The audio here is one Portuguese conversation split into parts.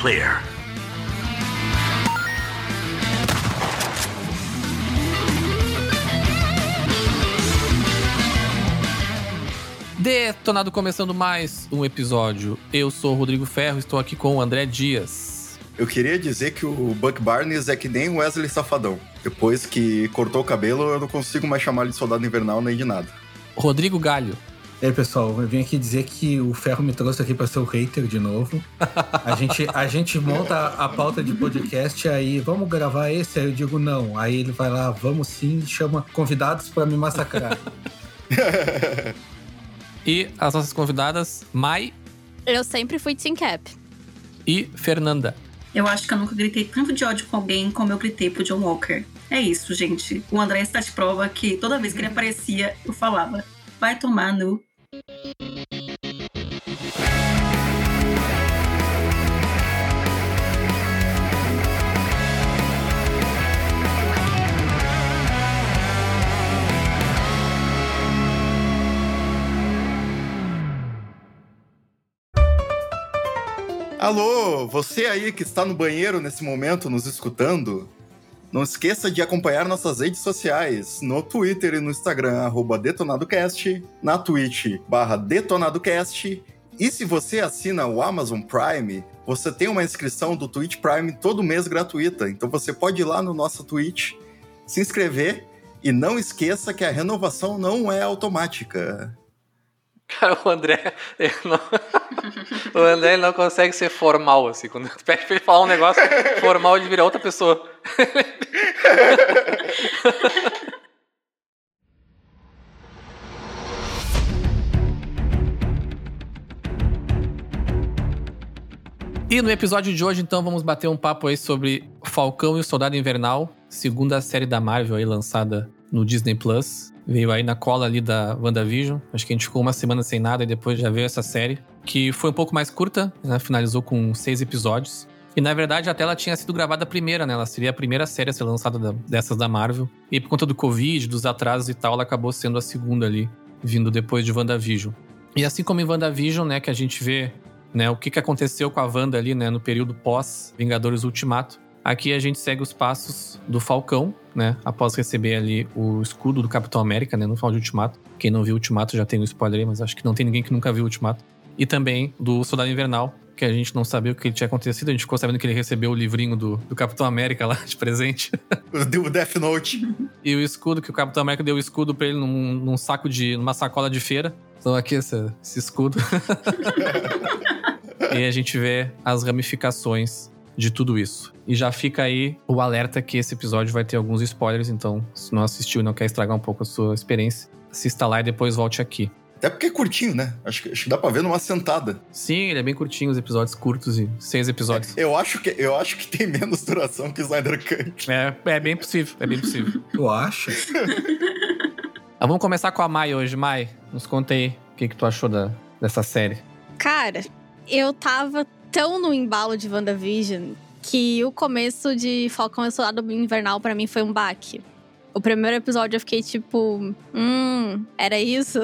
clear. Detonado começando mais um episódio. Eu sou o Rodrigo Ferro, estou aqui com o André Dias. Eu queria dizer que o Buck Barnes é que nem o Wesley Safadão. Depois que cortou o cabelo, eu não consigo mais chamar ele de soldado invernal nem de nada. Rodrigo Galho. E aí, pessoal, eu vim aqui dizer que o Ferro me trouxe aqui para ser o hater de novo. A gente, a gente monta a pauta de podcast, aí vamos gravar esse? Aí eu digo não. Aí ele vai lá, vamos sim, chama convidados para me massacrar. E as nossas convidadas, Mai Eu sempre fui Team Cap. e Fernanda. Eu acho que eu nunca gritei tanto de ódio com alguém como eu gritei pro John Walker. É isso, gente. O André está de prova que toda vez que ele aparecia, eu falava: vai tomar no. Alô, você aí que está no banheiro nesse momento nos escutando, não esqueça de acompanhar nossas redes sociais no Twitter e no Instagram, arroba DetonadoCast, na Twitch, barra DetonadoCast, e se você assina o Amazon Prime, você tem uma inscrição do Twitch Prime todo mês gratuita, então você pode ir lá no nosso Twitch, se inscrever, e não esqueça que a renovação não é automática. Cara, o André. não- o André não consegue ser formal, assim. Quando pede pra ele falar um negócio formal, ele vira outra pessoa. E no episódio de hoje, então, vamos bater um papo aí sobre Falcão e o Soldado Invernal, segunda série da Marvel aí lançada no Disney Plus. Veio aí na cola ali da WandaVision. Acho que a gente ficou uma semana sem nada e depois já veio essa série, que foi um pouco mais curta, né? finalizou com seis episódios. E na verdade até ela tinha sido gravada a primeira, né? Ela seria a primeira série a ser lançada da- dessas da Marvel. E por conta do Covid, dos atrasos e tal, ela acabou sendo a segunda ali, vindo depois de WandaVision. E assim como em WandaVision, né, que a gente vê né, o que, que aconteceu com a Wanda ali, né, no período pós Vingadores Ultimato. Aqui a gente segue os passos do Falcão, né, após receber ali o escudo do Capitão América, né, no final de Ultimato. Quem não viu Ultimato já tem um spoiler aí, mas acho que não tem ninguém que nunca viu Ultimato. E também do Soldado Invernal, que a gente não sabia o que tinha acontecido, a gente ficou sabendo que ele recebeu o livrinho do, do Capitão América lá de presente. O Death Note. E o escudo, que o Capitão América deu o escudo pra ele num, num saco de. numa sacola de feira. Então aqui esse, esse escudo. e a gente vê as ramificações de tudo isso. E já fica aí o alerta que esse episódio vai ter alguns spoilers, então, se não assistiu e não quer estragar um pouco a sua experiência, assista lá e depois volte aqui. Até porque é curtinho, né? Acho que, acho que dá pra ver numa sentada. Sim, ele é bem curtinho, os episódios curtos e seis episódios. Eu acho que, eu acho que tem menos duração que Snyder Cut. É, é bem possível, é bem possível. Tu acha? Ah, vamos começar com a Mai hoje. Mai, nos conta aí o que, que tu achou da, dessa série. Cara, eu tava tão no embalo de WandaVision que o começo de Falcão e Soldado Invernal pra mim foi um baque. O primeiro episódio eu fiquei tipo, hum, era isso?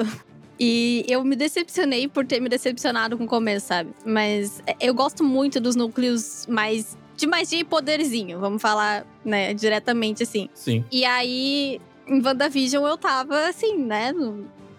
E eu me decepcionei por ter me decepcionado com o começo, sabe? Mas eu gosto muito dos núcleos mais de magia e poderzinho, vamos falar, né, diretamente assim. Sim. E aí, em WandaVision, eu tava assim, né?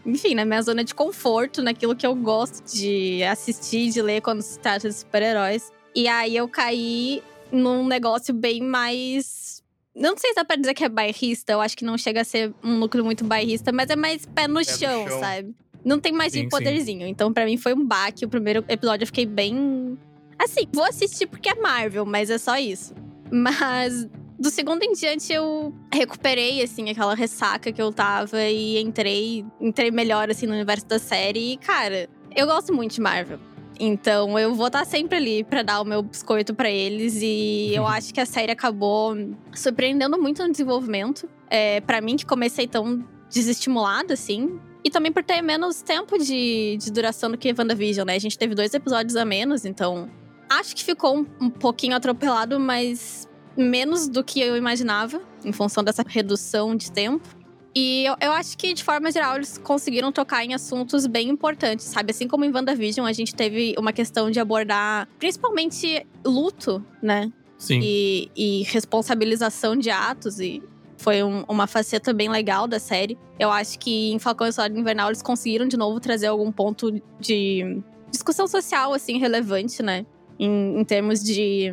No- enfim, na minha zona de conforto, naquilo que eu gosto de assistir, de ler quando se trata de super-heróis. E aí eu caí num negócio bem mais. Não sei se dá pra dizer que é bairrista, eu acho que não chega a ser um núcleo muito bairrista, mas é mais pé no, no chão, chão. sabe? Não tem mais Sim, de sim. poderzinho. Então, pra mim, foi um baque. O primeiro episódio eu fiquei bem. Assim, vou assistir porque é Marvel, mas é só isso. Mas do segundo em diante eu recuperei, assim, aquela ressaca que eu tava e entrei, entrei melhor, assim, no universo da série. E, cara, eu gosto muito de Marvel. Então eu vou estar sempre ali pra dar o meu biscoito pra eles. E eu acho que a série acabou surpreendendo muito no desenvolvimento. É, para mim, que comecei tão desestimulada, assim. E também por ter menos tempo de, de duração do que WandaVision, né? A gente teve dois episódios a menos, então. Acho que ficou um, um pouquinho atropelado, mas menos do que eu imaginava, em função dessa redução de tempo. E eu, eu, acho que, de forma geral, eles conseguiram tocar em assuntos bem importantes, sabe? Assim como em WandaVision, a gente teve uma questão de abordar principalmente luto, né? Sim. E, e responsabilização de atos. E foi um, uma faceta bem legal da série. Eu acho que em Falcão e Soldado Invernal eles conseguiram de novo trazer algum ponto de discussão social, assim, relevante, né? Em, em termos de,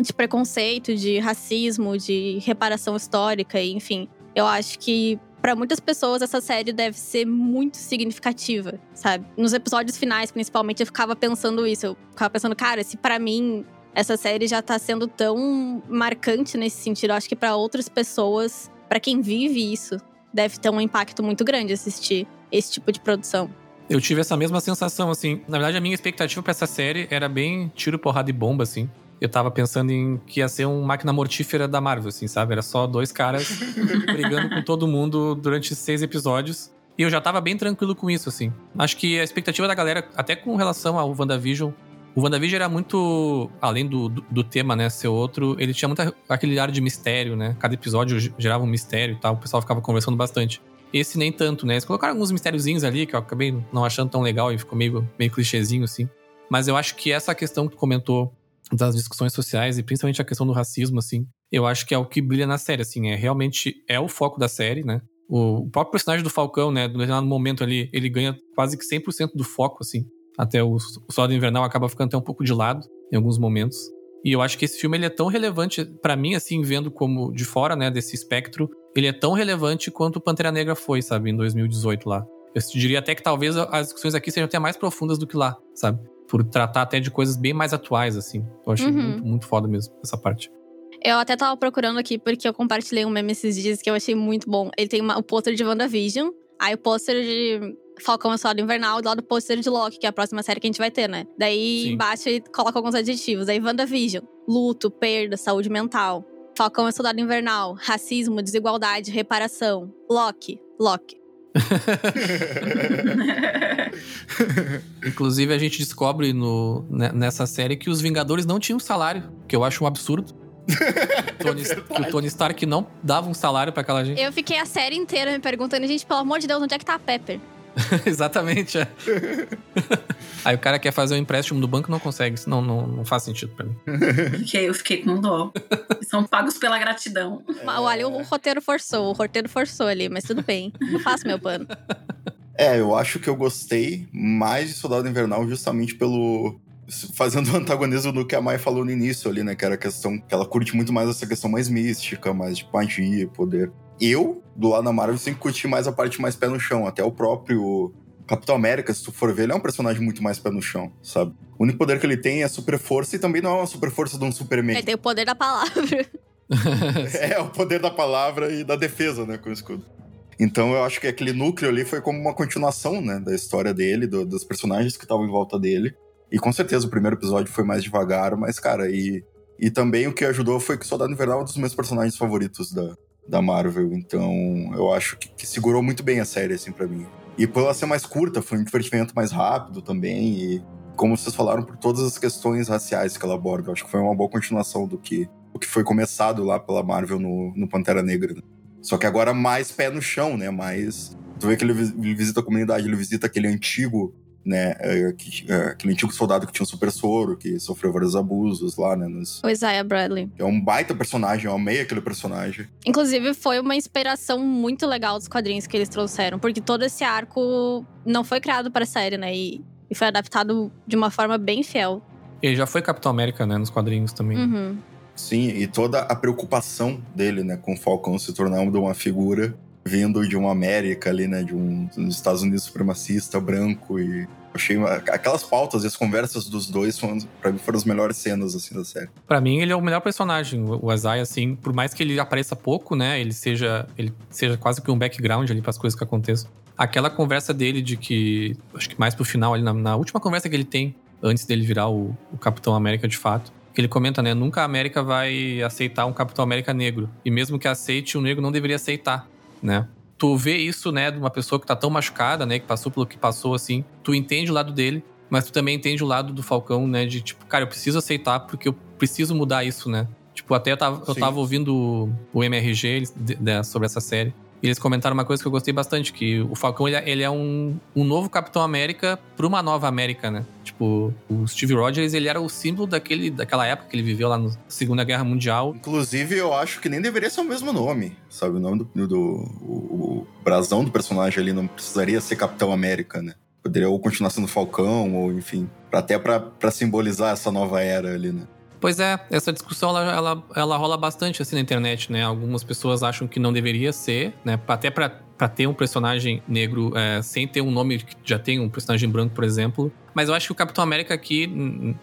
de preconceito, de racismo, de reparação histórica, enfim. Eu acho que para muitas pessoas essa série deve ser muito significativa, sabe? Nos episódios finais, principalmente, eu ficava pensando isso. Eu ficava pensando, cara, se para mim essa série já tá sendo tão marcante nesse sentido, eu acho que para outras pessoas, para quem vive isso, deve ter um impacto muito grande assistir esse tipo de produção. Eu tive essa mesma sensação, assim. Na verdade, a minha expectativa para essa série era bem tiro, porrada e bomba, assim eu tava pensando em que ia ser um máquina mortífera da Marvel, assim, sabe? Era só dois caras brigando com todo mundo durante seis episódios. E eu já tava bem tranquilo com isso, assim. Acho que a expectativa da galera, até com relação ao WandaVision, o WandaVision era muito, além do, do, do, tema, né, ser outro, ele tinha muito aquele ar de mistério, né? Cada episódio gerava um mistério e tal, o pessoal ficava conversando bastante. Esse nem tanto, né? Eles colocaram alguns mistériozinhos ali que eu acabei não achando tão legal e ficou meio, meio clichêzinho, assim. Mas eu acho que essa questão que tu comentou das discussões sociais e principalmente a questão do racismo, assim, eu acho que é o que brilha na série, assim, é realmente é o foco da série, né? O próprio personagem do Falcão, né, no determinado momento ali, ele ganha quase que 100% do foco, assim. Até o, o Soldado Invernal acaba ficando até um pouco de lado em alguns momentos. E eu acho que esse filme ele é tão relevante para mim, assim, vendo como de fora, né, desse espectro, ele é tão relevante quanto o Pantera Negra foi, sabe, em 2018 lá. Eu diria até que talvez as discussões aqui sejam até mais profundas do que lá, sabe? Por tratar até de coisas bem mais atuais, assim. Eu achei uhum. muito, muito foda mesmo essa parte. Eu até tava procurando aqui porque eu compartilhei um meme esses dias que eu achei muito bom. Ele tem uma, o pôster de WandaVision, aí o pôster de Falcão e Soldado Invernal e do lado do pôster de Loki, que é a próxima série que a gente vai ter, né? Daí Sim. embaixo ele coloca alguns adjetivos. Aí WandaVision, luto, perda, saúde mental. Falcão e Soldado Invernal, racismo, desigualdade, reparação. Loki, Loki. Inclusive, a gente descobre no, né, nessa série que os Vingadores não tinham salário, que eu acho um absurdo. Tony, é que o Tony Stark não dava um salário para aquela gente. Eu fiquei a série inteira me perguntando, gente, pelo amor de Deus, onde é que tá a Pepper? Exatamente, é. Aí o cara quer fazer um empréstimo do banco não consegue. Não, não, não faz sentido pra mim. Fiquei, eu fiquei com dó. São pagos pela gratidão. É... Olha, o roteiro forçou, o roteiro forçou ali, mas tudo bem. Não faço meu pano. É, eu acho que eu gostei mais de Soldado Invernal justamente pelo. Fazendo o antagonismo do que a Mai falou no início ali, né? Que era a questão que ela curte muito mais essa questão mais mística, mais de magia, poder. Eu, do lado da Marvel, sempre curti mais a parte mais pé no chão. Até o próprio Capitão América, se tu for ver, ele é um personagem muito mais pé no chão, sabe? O único poder que ele tem é a super força e também não é uma super força de um Superman. Ele tem o poder da palavra. é, o poder da palavra e da defesa, né, com o escudo. Então eu acho que aquele núcleo ali foi como uma continuação, né, da história dele, do, dos personagens que estavam em volta dele. E com certeza o primeiro episódio foi mais devagar, mas, cara, e, e também o que ajudou foi que o Soldado Invernal é um dos meus personagens favoritos da, da Marvel. Então eu acho que, que segurou muito bem a série, assim, para mim. E por ela ser mais curta, foi um divertimento mais rápido também. E como vocês falaram, por todas as questões raciais que ela aborda, eu acho que foi uma boa continuação do que, o que foi começado lá pela Marvel no, no Pantera Negra. Né? Só que agora mais pé no chão, né? Mais. Tu vê que ele, ele visita a comunidade, ele visita aquele antigo né, é, que, é, aquele antigo soldado que tinha um super soro, que sofreu vários abusos lá, né? Nos... O Isaiah Bradley. É um baita personagem, eu amei aquele personagem. Inclusive, foi uma inspiração muito legal dos quadrinhos que eles trouxeram, porque todo esse arco não foi criado para a série, né? E, e, foi adaptado de uma forma bem fiel. Ele já foi Capitão América, né, nos quadrinhos também. Uhum. Sim, e toda a preocupação dele, né, com o Falcão se tornar uma figura vindo de uma América ali, né, de um dos Estados Unidos supremacista branco e achei aquelas pautas e as conversas dos dois foram, para mim foram as melhores cenas assim da série. Para mim ele é o melhor personagem, o Azai assim, por mais que ele apareça pouco, né, ele seja ele seja quase que um background ali para as coisas que aconteçam. Aquela conversa dele de que acho que mais pro final ali na, na última conversa que ele tem antes dele virar o, o Capitão América de fato que ele comenta, né? Nunca a América vai aceitar um Capitão América negro. E mesmo que aceite, o negro não deveria aceitar, né? Tu vê isso, né, de uma pessoa que tá tão machucada, né, que passou pelo que passou, assim. Tu entende o lado dele, mas tu também entende o lado do Falcão, né, de tipo, cara, eu preciso aceitar porque eu preciso mudar isso, né? Tipo, até eu tava, eu tava ouvindo o MRG eles- de- de- sobre essa série. Eles comentaram uma coisa que eu gostei bastante, que o Falcão, ele, é- ele é um, um novo Capitão América pra uma nova América, né? Tipo, o Steve Rogers, ele era o símbolo daquele, daquela época que ele viveu lá na Segunda Guerra Mundial. Inclusive, eu acho que nem deveria ser o mesmo nome, sabe? O nome do. do o, o brasão do personagem ali não precisaria ser Capitão América, né? Poderia ou continuar sendo Falcão, ou enfim. Até pra simbolizar essa nova era ali, né? Pois é, essa discussão ela, ela, ela rola bastante assim na internet, né? Algumas pessoas acham que não deveria ser, né? Até pra, pra ter um personagem negro é, sem ter um nome que já tem um personagem branco, por exemplo. Mas eu acho que o Capitão América aqui,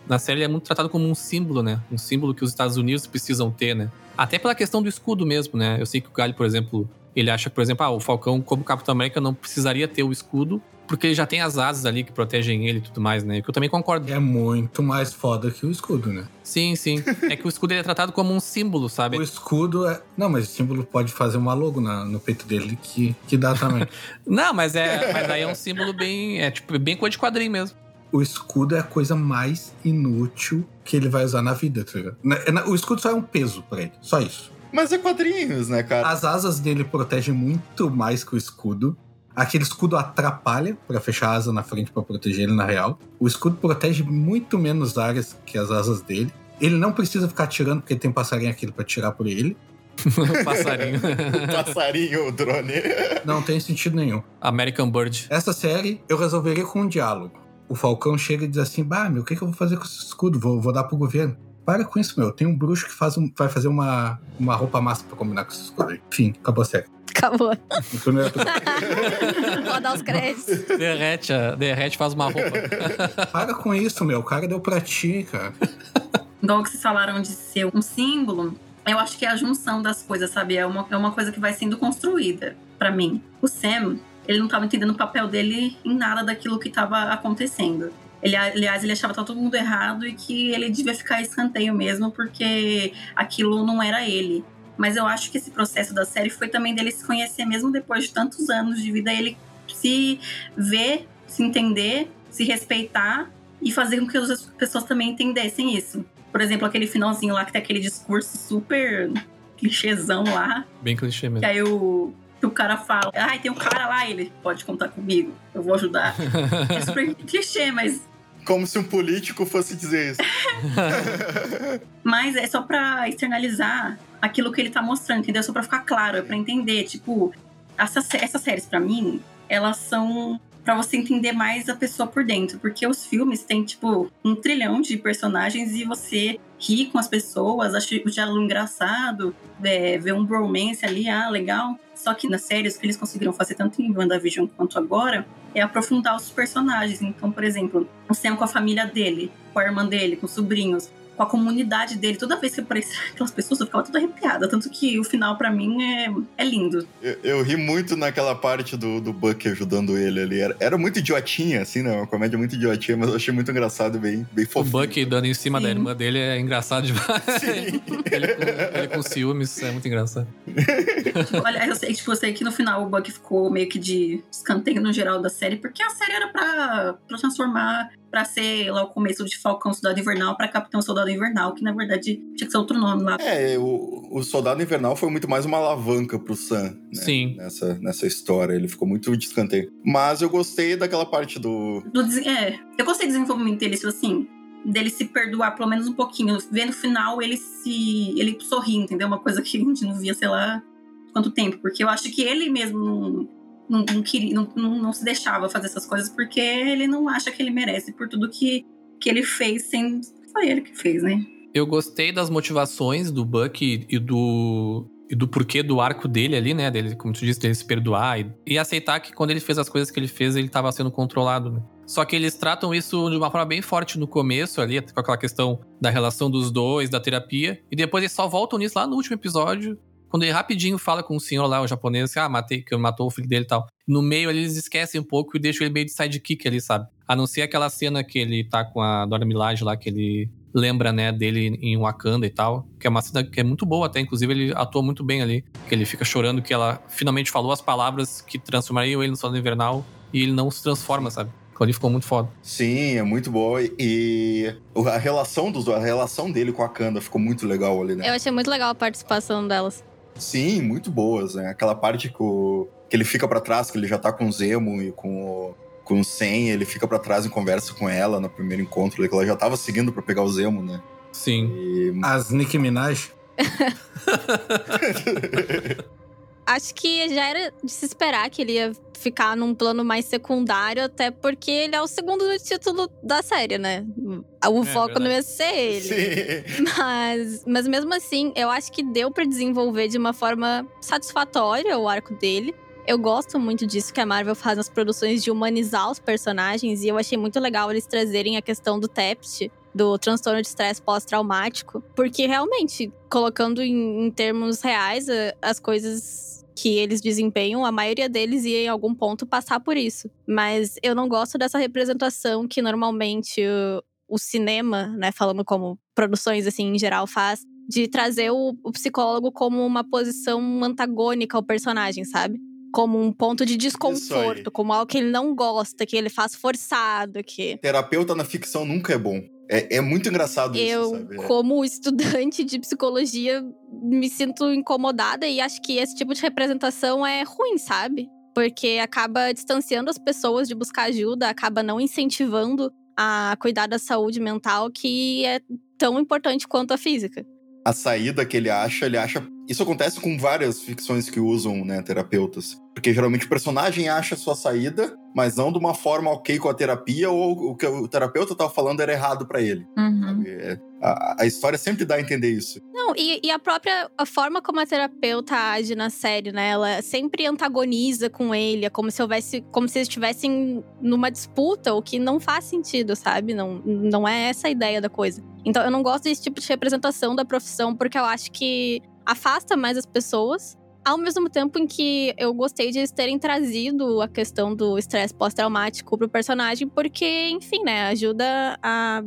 na série, é muito tratado como um símbolo, né? Um símbolo que os Estados Unidos precisam ter, né? Até pela questão do escudo mesmo, né? Eu sei que o Galho, por exemplo, ele acha, por exemplo, ah, o Falcão, como Capitão América, não precisaria ter o escudo, porque ele já tem as asas ali que protegem ele e tudo mais, né? Que eu também concordo. É muito mais foda que o escudo, né? Sim, sim. É que o escudo ele é tratado como um símbolo, sabe? O escudo é. Não, mas o símbolo pode fazer uma logo na- no peito dele que, que dá também. Não, mas é, mas aí é um símbolo bem, é tipo bem coisa de quadrinho mesmo. o escudo é a coisa mais inútil que ele vai usar na vida, tá ligado? Na- O escudo só é um peso pra ele. Só isso. Mas é quadrinhos, né, cara? As asas dele protegem muito mais que o escudo. Aquele escudo atrapalha pra fechar a asa na frente pra proteger ele na real. O escudo protege muito menos áreas que as asas dele. Ele não precisa ficar atirando porque tem passarinho aquilo pra tirar por ele. Passarinho. O passarinho, o drone. Não tem sentido nenhum. American Bird. Essa série eu resolveria com um diálogo. O Falcão chega e diz assim: Bah, meu, o que, que eu vou fazer com esse escudo? Vou, vou dar pro governo. Para com isso, meu. Tem um bruxo que faz um- vai fazer uma, uma roupa massa pra combinar com esse escudo aí. Enfim, acabou a série. Acabou. Primeiro episódio. Vou dar os créditos. Derrete, derrete faz uma roupa. Para com isso, meu. O cara deu pra ti, cara. Igual que vocês falaram de ser um símbolo, eu acho que é a junção das coisas, sabe? É uma, é uma coisa que vai sendo construída pra mim. O Sam, ele não tava entendendo o papel dele em nada daquilo que tava acontecendo. Ele, aliás, ele achava que todo mundo errado e que ele devia ficar escanteio mesmo, porque aquilo não era ele. Mas eu acho que esse processo da série foi também dele se conhecer, mesmo depois de tantos anos de vida, ele se ver, se entender, se respeitar e fazer com que as pessoas também entendessem isso. Por exemplo, aquele finalzinho lá que tem aquele discurso super clichêzão lá, Bem clichê que mesmo. aí o, que o cara fala, ai, tem um cara lá, ele pode contar comigo, eu vou ajudar. É super clichê, mas Como se um político fosse dizer isso. Mas é só pra externalizar aquilo que ele tá mostrando, entendeu? Só pra ficar claro, é pra entender. Tipo, essas, essas séries, pra mim, elas são pra você entender mais a pessoa por dentro. Porque os filmes têm, tipo, um trilhão de personagens e você ri com as pessoas, acha o diálogo engraçado, é, ver um bromance ali, ah, legal. Só que nas séries, que eles conseguiram fazer tanto em WandaVision quanto agora é aprofundar os personagens. Então, por exemplo, o Sam com a família dele, com a irmã dele, com os sobrinhos, com a comunidade dele. Toda vez que aparecia aquelas pessoas, eu ficava toda arrepiada. Tanto que o final, pra mim, é, é lindo. Eu, eu ri muito naquela parte do, do Buck ajudando ele ali. Era, era muito idiotinha, assim, né? Uma comédia muito idiotinha, mas eu achei muito engraçado e bem, bem O fofinho. Buck dando em cima da Sim. irmã dele é engraçado demais. Sim. ele, com, ele com ciúmes é muito engraçado. Olha, eu sei, tipo, eu sei que no final o Buck ficou meio que de escanteio no geral da série, porque a série era pra, pra transformar, pra ser lá o começo de Falcão Soldado Invernal pra Capitão Soldado Invernal, que na verdade tinha que ser outro nome lá. É, o, o Soldado Invernal foi muito mais uma alavanca pro Sam, né? Sim. Nessa, nessa história. Ele ficou muito de escanteio. Mas eu gostei daquela parte do. Do é, eu gostei do desenvolvimento dele, tipo assim, dele se perdoar pelo menos um pouquinho. Ver no final ele se. ele sorri, entendeu? Uma coisa que a gente não via, sei lá, quanto tempo. Porque eu acho que ele mesmo não. Não, não queria, não, não, se deixava fazer essas coisas porque ele não acha que ele merece por tudo que, que ele fez sem. Foi ele que fez, né? Eu gostei das motivações do Buck e, do. E do porquê do arco dele ali, né? Dele, como tu disse, dele se perdoar e, e aceitar que quando ele fez as coisas que ele fez, ele tava sendo controlado, né? Só que eles tratam isso de uma forma bem forte no começo ali, com aquela questão da relação dos dois, da terapia. E depois eles só voltam nisso lá no último episódio, quando ele rapidinho fala com o senhor lá, o japonês, que, ah, matei, que matou o filho dele e tal. No meio ali, eles esquecem um pouco e deixam ele meio de sidekick ali, sabe? A não ser aquela cena que ele tá com a Dora Milaje lá, que ele lembra, né, dele em Wakanda e tal. Que é uma cena que é muito boa até, inclusive ele atua muito bem ali. Que ele fica chorando que ela finalmente falou as palavras que transformariam ele no Soldado Invernal e ele não se transforma, sabe? Ali ficou muito foda. Sim, é muito boa. E a relação dos a relação dele com a Kanda ficou muito legal ali, né? Eu achei muito legal a participação delas. Sim, muito boas, né? Aquela parte que, o- que ele fica pra trás, que ele já tá com o Zemo e com o, com o Sen, ele fica pra trás e conversa com ela no primeiro encontro, que ela já tava seguindo pra pegar o Zemo, né? Sim. E As Nicki Minaj. Acho que já era de se esperar que ele ia ficar num plano mais secundário, até porque ele é o segundo título da série, né? O É, foco não ia ser ele. Sim. Mas, mas mesmo assim, eu acho que deu pra desenvolver de uma forma satisfatória o arco dele. Eu gosto muito disso que a Marvel faz nas produções de humanizar os personagens, e eu achei muito legal eles trazerem a questão do TEPT, do transtorno de estresse pós-traumático, porque realmente, colocando em, em termos reais, a- as coisas que eles desempenham, a maioria deles ia em algum ponto passar por isso. Mas eu não gosto dessa representação que normalmente o, o cinema, né, falando como produções assim em geral faz, de trazer o, o psicólogo como uma posição antagônica ao personagem, sabe? Como um ponto de desconforto, como algo que ele não gosta, que ele faz forçado, que Terapeuta na ficção nunca é bom. É, é muito engraçado eu, isso, sabe? É. como estudante de psicologia, me sinto incomodada e acho que esse tipo de representação é ruim, sabe? Porque acaba distanciando as pessoas de buscar ajuda, acaba não incentivando a cuidar da saúde mental, que é tão importante quanto a física. a saída que ele acha, ele acha. Isso acontece com várias ficções que usam, né, terapeutas. Porque geralmente o personagem acha a sua saída, mas não de uma forma ok com a terapia, ou o que o terapeuta tava falando era errado pra ele. Uhum. É, a, a história sempre dá a entender isso. Não, e, e a própria a forma como a terapeuta age na série, né? Ela sempre antagoniza com ele, é como se houvesse, como se eles estivessem numa disputa, o que não faz sentido, sabe? Não, não é essa a ideia da coisa. Então eu não gosto desse tipo de representação da profissão, porque eu acho que afasta mais as pessoas. Ao mesmo tempo em que eu gostei de eles terem trazido a questão do estresse pós-traumático pro personagem, porque, enfim, né, ajuda a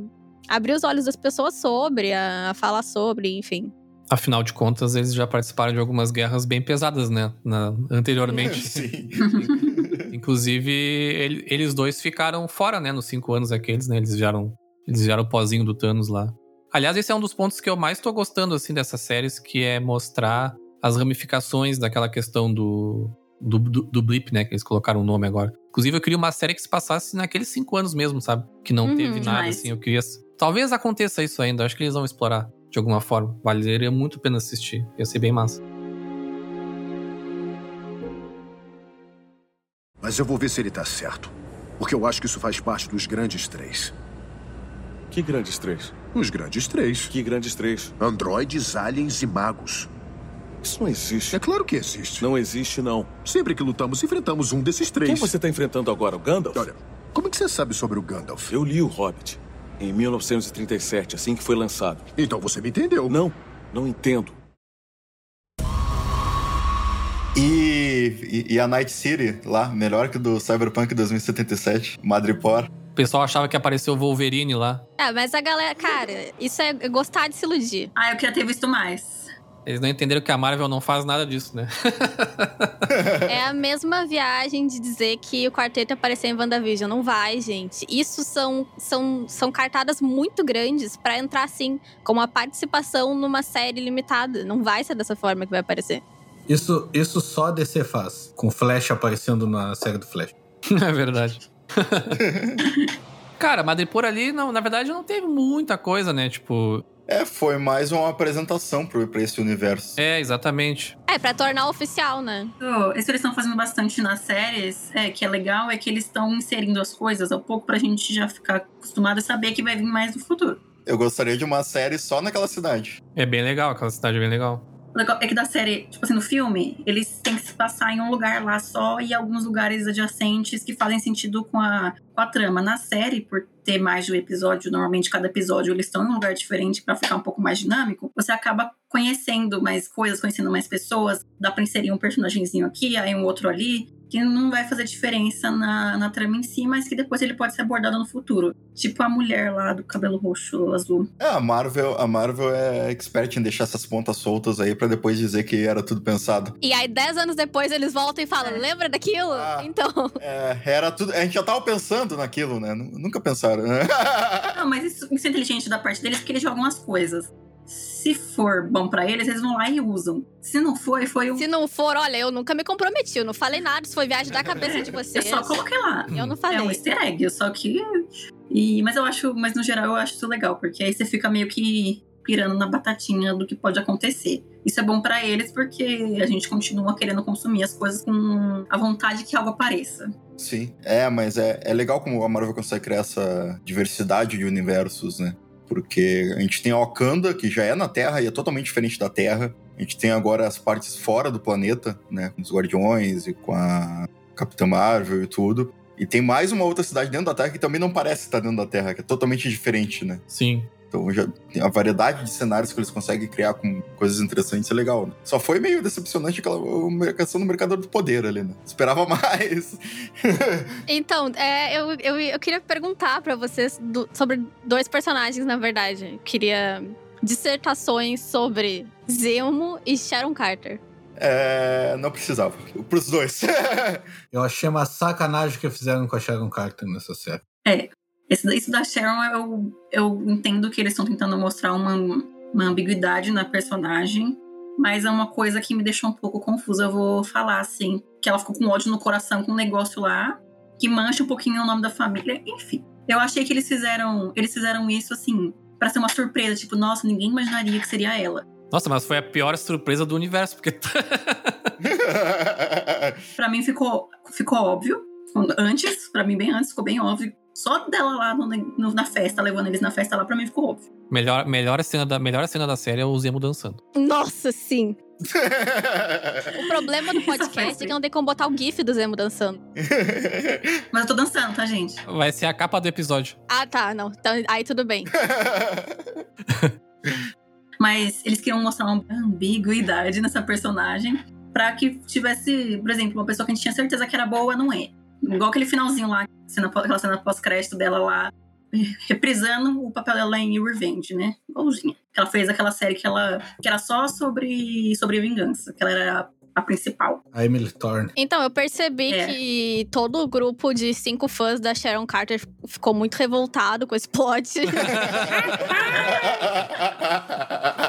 abrir os olhos das pessoas sobre, a falar sobre, enfim. Afinal de contas, eles já participaram de algumas guerras bem pesadas, né? Na- anteriormente. Sim. Inclusive, ele- eles dois ficaram fora, né? Nos cinco anos aqueles, né? Eles vieram, eles vieram o pozinho do Thanos lá. Aliás, esse é um dos pontos que eu mais tô gostando, assim, dessas séries, que é mostrar as ramificações daquela questão do, do, do, do blip, né? Que eles colocaram o nome agora. Inclusive, eu queria uma série que se passasse naqueles cinco anos mesmo, sabe? Que não Uhum, teve nada, demais. assim. Eu queria... Talvez aconteça isso ainda. Acho que eles vão explorar de alguma forma. Valeria muito a pena assistir. Ia ser bem massa. Mas eu vou ver se ele tá certo. Porque eu acho que isso faz parte dos grandes três. Que grandes três? Os grandes três: Que grandes três? androides, aliens e magos. Isso não existe. É claro que existe. Não existe, não. Sempre que lutamos, enfrentamos um desses três. Quem você tá enfrentando agora? O Gandalf? Olha, como é que você sabe sobre o Gandalf? Eu li o Hobbit em 1937, assim que foi lançado. Então você me entendeu. Não, não entendo. E, e, e a Night City lá, melhor que do Cyberpunk 2077, Madripoor. O pessoal achava que apareceu o Wolverine lá. É, mas a galera, cara, isso é gostar de se iludir. Ah, eu queria ter visto mais. Eles não entenderam que a Marvel não faz nada disso, né? É a mesma viagem de dizer que o quarteto ia aparecer em WandaVision. Não vai, gente. Isso são, são, são cartadas muito grandes pra entrar, assim, com uma participação numa série limitada. Não vai ser dessa forma que vai aparecer. Isso, isso só a DC faz, com Flash aparecendo na série do Flash. é verdade. Cara, Madripoor ali, não, na verdade, não teve muita coisa, né? Tipo, É, foi mais uma apresentação pro, pra esse universo. é, exatamente. É, pra tornar oficial, né? Então, Isso eles estão fazendo bastante nas séries, é, que é legal, é que eles estão inserindo as coisas ao pouco pra gente já ficar acostumado a saber que vai vir mais no futuro. Eu gostaria de uma série só naquela cidade. É bem legal, aquela cidade é bem legal. É que da série, tipo assim, no filme, eles têm que se passar em um lugar lá só e alguns lugares adjacentes que fazem sentido com a, com a trama. Na série, por ter mais de um episódio, normalmente cada episódio eles estão em um lugar diferente pra ficar um pouco mais dinâmico, você acaba conhecendo mais coisas, conhecendo mais pessoas, dá pra inserir um personagemzinho aqui, aí um outro ali. Que não vai fazer diferença na, na trama em si, mas que depois ele pode ser abordado no futuro. Tipo a mulher lá do cabelo roxo azul. É, a Marvel, a Marvel é expert em deixar essas pontas soltas aí pra depois dizer que era tudo pensado. E aí, dez anos depois, eles voltam e falam: É. lembra daquilo? Ah. Então. É, era tudo. A gente já tava pensando naquilo, né? Nu- Nunca pensaram, né? Não, mas isso, isso é inteligente da parte deles porque eles jogam as coisas. Se for bom pra eles, eles vão lá e usam. Se não foi, foi um. Se não for, olha, eu nunca me comprometi, eu não falei nada, isso foi viagem da cabeça de Eu vocês. só coloquei lá. Eu não É falei. um easter egg, só que. E, mas eu acho, mas no geral eu acho isso legal, porque aí você fica meio que pirando na batatinha do que pode acontecer. Isso é bom pra eles porque a gente continua querendo consumir as coisas com a vontade que algo apareça. Sim. É, mas é, é legal como a Marvel consegue criar essa diversidade de universos, né? Porque a gente tem a Wakanda, que já é na Terra e é totalmente diferente da Terra. A gente tem agora as partes fora do planeta, né? Com os Guardiões e com a Capitã Marvel e tudo. E tem mais uma outra cidade dentro da Terra que também não parece estar dentro da Terra, que é totalmente diferente, né? Sim. Então já tem a variedade de cenários que eles conseguem criar com coisas interessantes é legal, né? Só foi meio decepcionante aquela questão do Mercador do Poder ali, né? Esperava mais. Então, é, eu, eu, eu queria perguntar pra vocês do- sobre dois personagens, na verdade. Eu queria dissertações sobre Zemo e Sharon Carter. É, não precisava. Pros dois. Eu achei uma sacanagem que fizeram com a Sharon Carter nessa série. Esse, isso da Sharon, eu, eu entendo que eles estão tentando mostrar uma, uma ambiguidade na personagem, mas é uma coisa que me deixou um pouco confusa. Eu vou falar assim: que ela ficou com ódio no coração com um negócio lá, que mancha um pouquinho o nome da família, enfim. Eu achei que eles fizeram, eles fizeram isso assim, pra ser uma surpresa, tipo, nossa, ninguém imaginaria que seria ela. Nossa, mas foi a pior surpresa do universo, porque. Pra mim ficou, ficou óbvio. Antes, pra mim, bem antes, ficou bem óbvio. Só dela lá no- no- na festa, levando eles na festa lá, pra mim ficou óbvio. melhor, melhor, cena da, melhor cena da série é o Zemo dançando. Nossa, sim. O problema do podcast é que não tem como botar o GIF do Zemo dançando. Mas eu tô dançando, tá, gente? Vai ser a capa do episódio. Ah, tá, não. Então, aí tudo bem. Mas eles queriam mostrar uma ambiguidade nessa personagem pra que tivesse, por exemplo, uma pessoa que a gente tinha certeza que era boa, não é. Igual aquele finalzinho lá, cena, aquela cena pós-crédito dela lá, reprisando o papel dela em Revenge, né? Igualzinha. Que ela fez aquela série que, ela, que era só sobre, sobre vingança, que ela era a, a principal. A Emily Thorne. Então, eu percebi É. que todo o grupo de cinco fãs da Sharon Carter ficou muito revoltado com esse plot.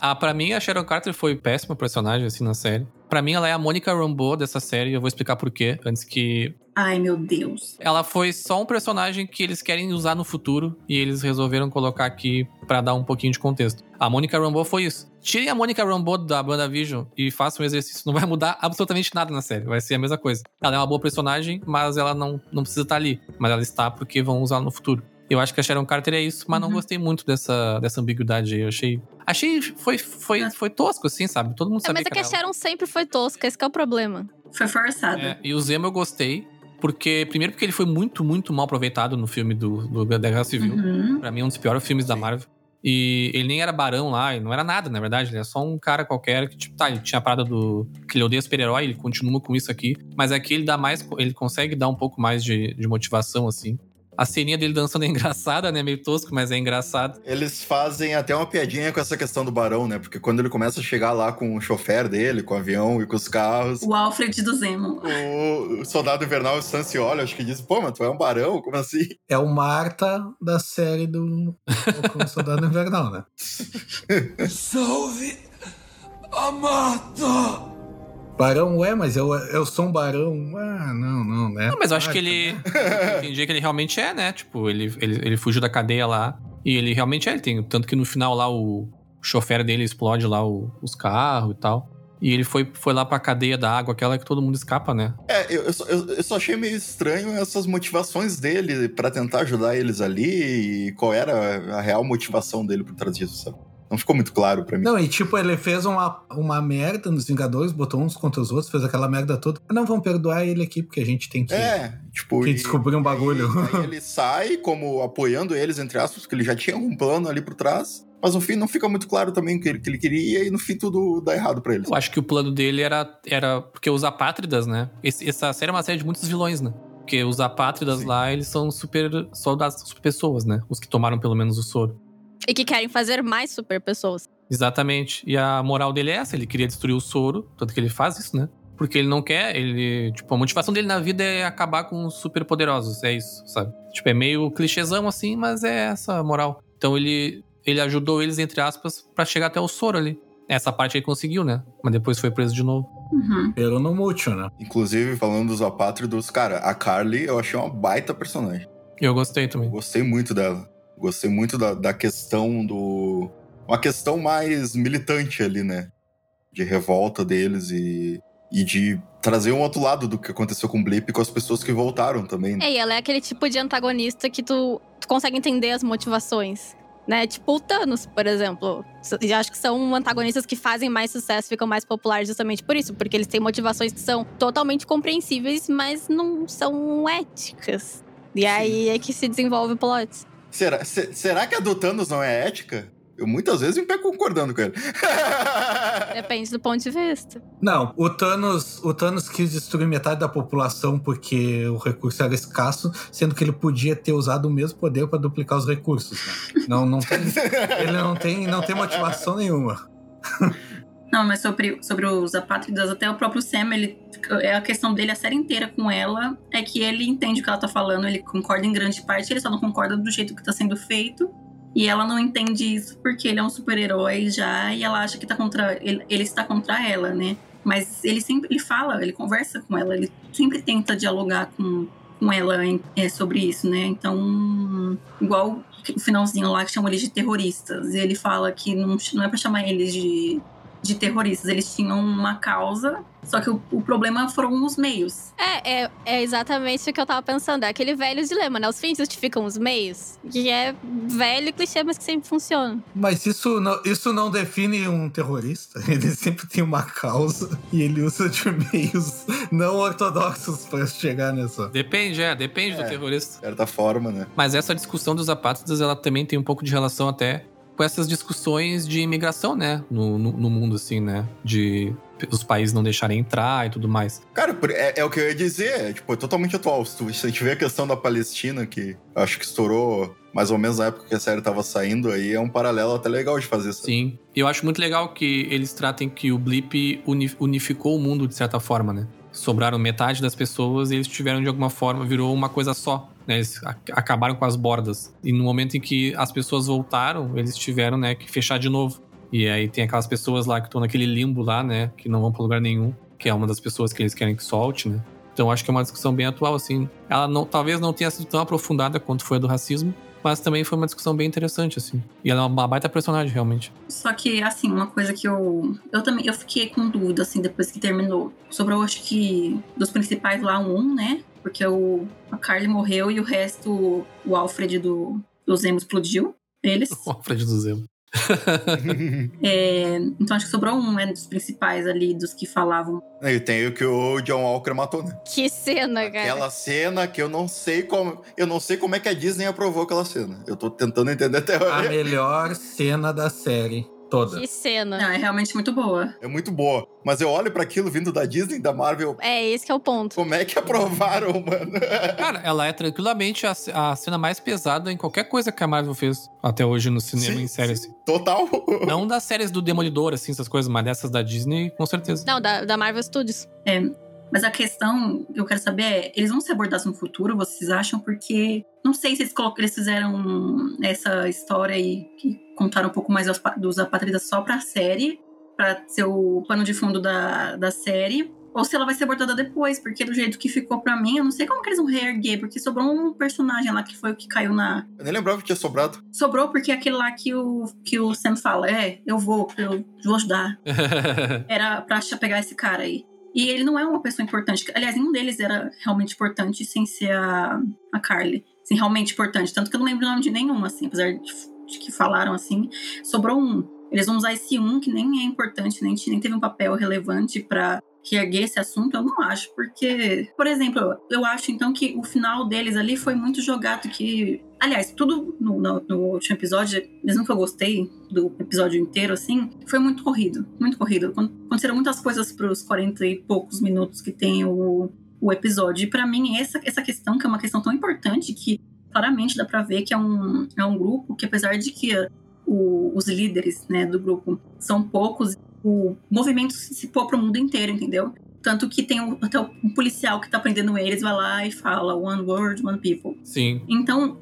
Ah, pra mim, a Sharon Carter foi péssima personagem, assim, na série. Pra mim, ela é a Mônica Rambeau dessa série, eu vou explicar por quê, antes que... Ai, meu Deus. Ela foi só um personagem que eles querem usar no futuro, e eles resolveram colocar aqui pra dar um pouquinho de contexto. A Mônica Rambeau foi isso. Tirem a Mônica Rambeau da WandaVision e façam um exercício, não vai mudar absolutamente nada na série, vai ser a mesma coisa. Ela é uma boa personagem, mas ela não, não precisa estar ali. Mas ela está porque vão usar no futuro. Eu acho que a Sharon Carter é isso, mas não Uhum. gostei muito dessa, dessa ambiguidade aí. Eu achei. Achei. Foi, foi, foi tosco, assim, sabe? Todo mundo É, sabia mas é que a. Sharon sempre foi tosca, esse que é o problema. Foi forçada. É, e o Zemo eu gostei, porque. Primeiro, porque ele foi muito, muito mal aproveitado no filme do, do da Guerra Civil. Uhum. Pra mim, é um dos piores filmes da Marvel. E ele nem era barão lá, ele não era nada, na verdade. Ele é só um cara qualquer que, tipo, tá, ele tinha a parada do. que ele odeia super-herói, ele continua com isso aqui. Mas aqui ele dá mais. Ele consegue dar um pouco mais de, de motivação, assim. A ceninha dele dançando é engraçada, né? Meio tosco, mas é engraçado. Eles fazem até uma piadinha com essa questão do barão, né? Porque quando ele começa a chegar lá com o chofer dele, com o avião e com os carros, O Alfred do Zemo. o soldado invernal Sam se olha, acho que diz, pô, mas tu é um barão? Como assim? É o Marta da série do Falcão Soldado Invernal, né? Salve a mata! Barão, ué, mas eu, eu sou um barão. Ah, não, não, né? Não, mas eu acho que ele. né? eu entendi que ele realmente é, né? Tipo, ele, ele, ele fugiu da cadeia lá. E ele realmente é. Ele tem, tanto que no final lá o chofer dele explode lá o- os carros e tal. E ele foi, foi lá pra cadeia da água, aquela que todo mundo escapa, né? É, eu, eu só, eu- eu só achei meio estranho essas motivações dele pra tentar ajudar eles ali e qual era a real motivação dele por trás disso, sabe? Não ficou muito claro pra mim. Não, e tipo, ele fez uma, uma merda nos Vingadores, botou uns contra os outros, fez aquela merda toda. Não, vamos perdoar ele aqui, porque a gente tem que, É, tipo. que e- descobrir um bagulho. Aí ele sai como apoiando eles, entre aspas, porque ele já tinha um plano ali por trás. Mas no fim não fica muito claro também o que ele, que ele queria e no fim tudo dá errado pra eles. Eu acho que o plano dele era, era porque os apátridas, né? Esse- essa série é uma série de muitos vilões, né? Porque os apátridas Sim. lá, eles são super soldados, super pessoas, né? Os que tomaram pelo menos o soro. E que querem fazer mais super pessoas. Exatamente. E a moral dele é essa, ele queria destruir o soro, tanto que ele faz isso, né? Porque ele não quer, ele. Tipo, a motivação dele na vida é acabar com os super poderosos, é isso, sabe? Tipo, é meio clichêzão assim, mas é essa a moral. Então ele, ele ajudou eles, entre aspas, pra chegar até o soro ali. Essa parte ele conseguiu, né? Mas depois foi preso de novo. Uhum. Pelo no mútil, né? Inclusive, falando dos apátridos, cara, a Carly eu achei uma baita personagem. Eu gostei também. Gostei muito dela. Gostei muito da, da questão do. Uma questão mais militante ali, né? De revolta deles e, e de trazer um outro lado do que aconteceu com o Blip com as pessoas que voltaram também. É, e ela é aquele tipo de antagonista que tu, tu consegue entender as motivações. Né? Tipo o Thanos, por exemplo. Eu acho que são antagonistas que fazem mais sucesso, ficam mais populares justamente por isso. Porque eles têm motivações que são totalmente compreensíveis, mas não são éticas. E aí é que se desenvolve o plot. Será, se- será que a do Thanos não é ética? Eu muitas vezes me pego concordando com ele. Depende do ponto de vista. Não, o Thanos, o Thanos quis destruir metade da população porque o recurso era escasso, sendo que ele podia ter usado o mesmo poder para duplicar os recursos. né? Não, não tem, ele não tem, não tem motivação nenhuma. Não, mas sobre, sobre os apátridas, até o próprio Sam, ele, é a questão dele a série inteira com ela é que ele entende o que ela tá falando, ele concorda em grande parte, ele só não concorda do jeito que tá sendo feito. E ela não entende isso porque ele é um super-herói já e ela acha que tá contra ele, ele está contra ela, né? Mas ele sempre ele fala, ele conversa com ela, ele sempre tenta dialogar com, com ela é, sobre isso, né? Então, igual o finalzinho lá que chamam eles de terroristas. E ele fala que não, não é pra chamar eles de, de terroristas, eles tinham uma causa, só que o, o problema foram os meios. É, é, é exatamente o que eu tava pensando. É aquele velho dilema, né? Os fins justificam os meios. Que é velho clichê, mas que sempre funciona. Mas isso não, isso não define um terrorista. Ele sempre tem uma causa e ele usa de meios não ortodoxos para chegar nessa. Depende, é, depende É. do terrorista. De certa forma, né? Mas essa discussão dos apátridas, ela também tem um pouco de relação até com essas discussões de imigração, né? No, no, no mundo, assim, né? De os países não deixarem entrar e tudo mais. Cara, é, é o que eu ia dizer, é, tipo, é totalmente atual. Se, a gente vê a questão da Palestina, que acho que estourou mais ou menos na época que a série tava saindo, aí é um paralelo até legal de fazer isso. Sim. E eu acho muito legal que eles tratem que o Blip uni- unificou o mundo de certa forma, né? Sobraram metade das pessoas e eles tiveram de alguma forma, virou uma coisa só. Né? Eles acabaram com as bordas. E no momento em que as pessoas voltaram, eles tiveram né, que fechar de novo. E aí tem aquelas pessoas lá que estão naquele limbo lá, né? Que não vão pra lugar nenhum. Que é uma das pessoas que eles querem que solte, né? Então acho que é uma discussão bem atual, assim. Ela não, talvez não tenha sido tão aprofundada quanto foi a do racismo, mas também foi uma discussão bem interessante, assim. E ela é uma baita personagem, realmente. Só que, assim, uma coisa que eu. Eu também eu fiquei com dúvida, assim, depois que terminou. Sobrou, acho que, dos principais lá, um, né? Porque o, a Carly morreu e o resto, o Alfred do, do Zemo explodiu. Eles. O Alfred do Zemo. É, então acho que sobrou um, né, dos principais ali, dos que falavam. E tem o que o John Walker matou, né? Que cena, cara. Aquela cena que eu não sei como. Eu não sei como é que a Disney aprovou aquela cena. Eu tô tentando entender até A agora. melhor cena da série toda. Que cena. Não, é realmente muito boa. É muito boa. Mas eu olho pra aquilo vindo da Disney, da Marvel. É, esse que é o ponto. Como é que aprovaram, mano? Cara, ela é tranquilamente a, a cena mais pesada em qualquer coisa que a Marvel fez até hoje no cinema Sim, em séries. assim. Total. Não das séries do Demolidor, assim, essas coisas, mas dessas da Disney, com certeza. Não, da, da Marvel Studios. É, mas a questão que eu quero saber é, eles vão ser abordados no futuro, vocês acham? Porque não sei se eles, eles fizeram essa história aí que contaram um pouco mais dos apátridas só pra série, pra ser o pano de fundo da, da série. Ou se ela vai ser abordada depois, porque do jeito que ficou pra mim, eu não sei como que eles vão reerguer, porque sobrou um personagem lá que foi o que caiu na. Eu nem lembrava que tinha sobrado. Sobrou porque aquele lá que o, que o Sam fala, é, eu vou, eu vou ajudar era pra pegar esse cara aí. E ele não é uma pessoa importante. Aliás, nenhum deles era realmente importante sem ser a, a Carly. Assim, realmente importante. Tanto que eu não lembro o nome de nenhum, assim, apesar de que falaram assim. Sobrou um. Eles vão usar esse um que nem é importante, nem, nem teve um papel relevante pra reerguer esse assunto, eu não acho, porque, por exemplo, eu acho então que o final deles ali foi muito jogado que. Aliás, tudo no, no, no último episódio, mesmo que eu gostei do episódio inteiro, assim, foi muito corrido. Muito corrido. Aconteceram muitas coisas pros 40 e poucos minutos que tem o, o episódio. E pra mim, essa, essa questão, que é uma questão tão importante, que claramente dá pra ver que é um, é um grupo que, apesar de que o, os líderes né, do grupo são poucos, o movimento se pôr pro mundo inteiro, entendeu? Tanto que tem um, até um policial que tá prendendo eles, vai lá e fala One World, One People. Sim. Então,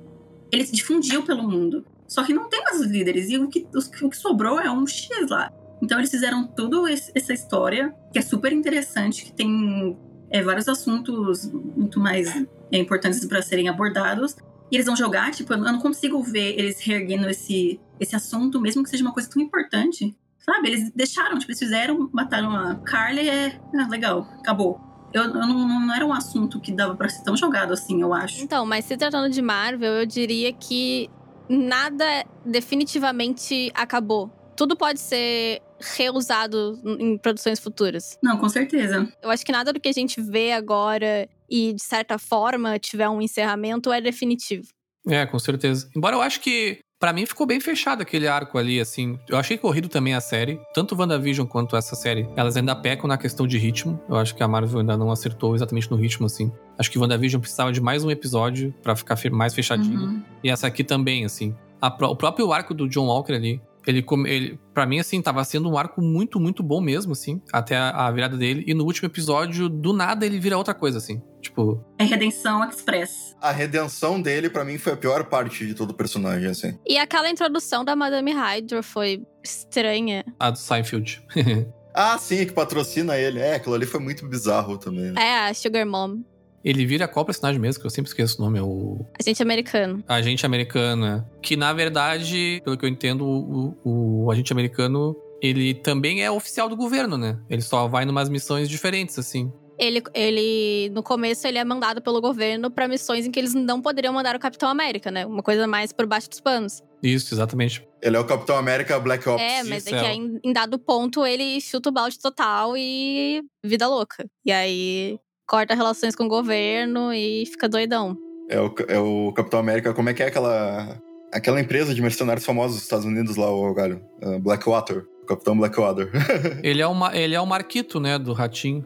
ele se difundiu pelo mundo. Só que não tem mais os líderes, e o que, o que sobrou é um X lá. Então, eles fizeram toda essa história, que é super interessante, que tem é, vários assuntos muito mais é, importantes para serem abordados. E eles vão jogar, tipo, eu não consigo ver eles reerguendo esse, esse assunto, mesmo que seja uma coisa tão importante. Sabe? Eles deixaram, tipo, eles fizeram, mataram a Carly, é. Ah, legal, acabou. Eu, eu não, não, era um assunto que dava pra ser tão jogado assim, eu acho. Então, mas se tratando de Marvel, eu diria que nada definitivamente acabou. Tudo pode ser reusado em produções futuras. Não, com certeza. Eu acho que nada do que a gente vê agora e, de certa forma, tiver um encerramento é definitivo. É, com certeza. Embora eu acho que para mim ficou bem fechado aquele arco ali, assim. Eu achei corrido também a série. Tanto WandaVision quanto essa série, elas ainda pecam na questão de ritmo. Eu acho que a Marvel ainda não acertou exatamente no ritmo, assim. Acho que WandaVision precisava de mais um episódio para ficar mais fechadinho. Uhum. E essa aqui também, assim. A, o próprio arco do John Walker ali, ele, ele para mim, assim, tava sendo um arco muito, muito bom mesmo, assim, até a, a, virada dele. E no último episódio, do nada, ele vira outra coisa, assim. Tipo. É redenção express. A redenção dele, para mim, foi a pior parte de todo o personagem, assim. E aquela introdução da Madame Hydra foi estranha. A do Seinfeld. ah, sim, que patrocina ele. É, aquilo ali foi muito bizarro também. Né? É, a Sugar Mom. Ele vira qual personagem mesmo? Que eu sempre esqueço o nome. É o. Agente americano. Agente americano, é. Que na verdade, pelo que eu entendo, o, o, o agente americano ele também é oficial do governo, né? Ele só vai numas missões diferentes, assim. Ele, ele no começo, ele é mandado pelo governo para missões em que eles não poderiam mandar o Capitão América, né? Uma coisa mais por baixo dos panos. Isso, exatamente. Ele é o Capitão América Black Ops. É, mas Isso, é que é. aí, em dado ponto ele chuta o balde total e vida louca. E aí corta relações com o governo e fica doidão. É o, é o Capitão América, como é que é aquela aquela empresa de mercenários famosos dos Estados Unidos lá, o galho? Uh, Blackwater. O Capitão Blackwater. ele, é uma, ele é o Marquito, né, do Ratinho.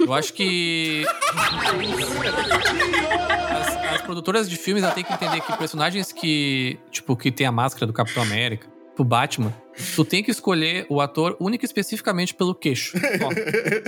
Eu acho que. As, as, produtoras de filmes têm que entender que personagens que. Tipo, que tem a máscara do Capitão América, pro Batman, tu tem que escolher o ator único e especificamente pelo queixo. Ó.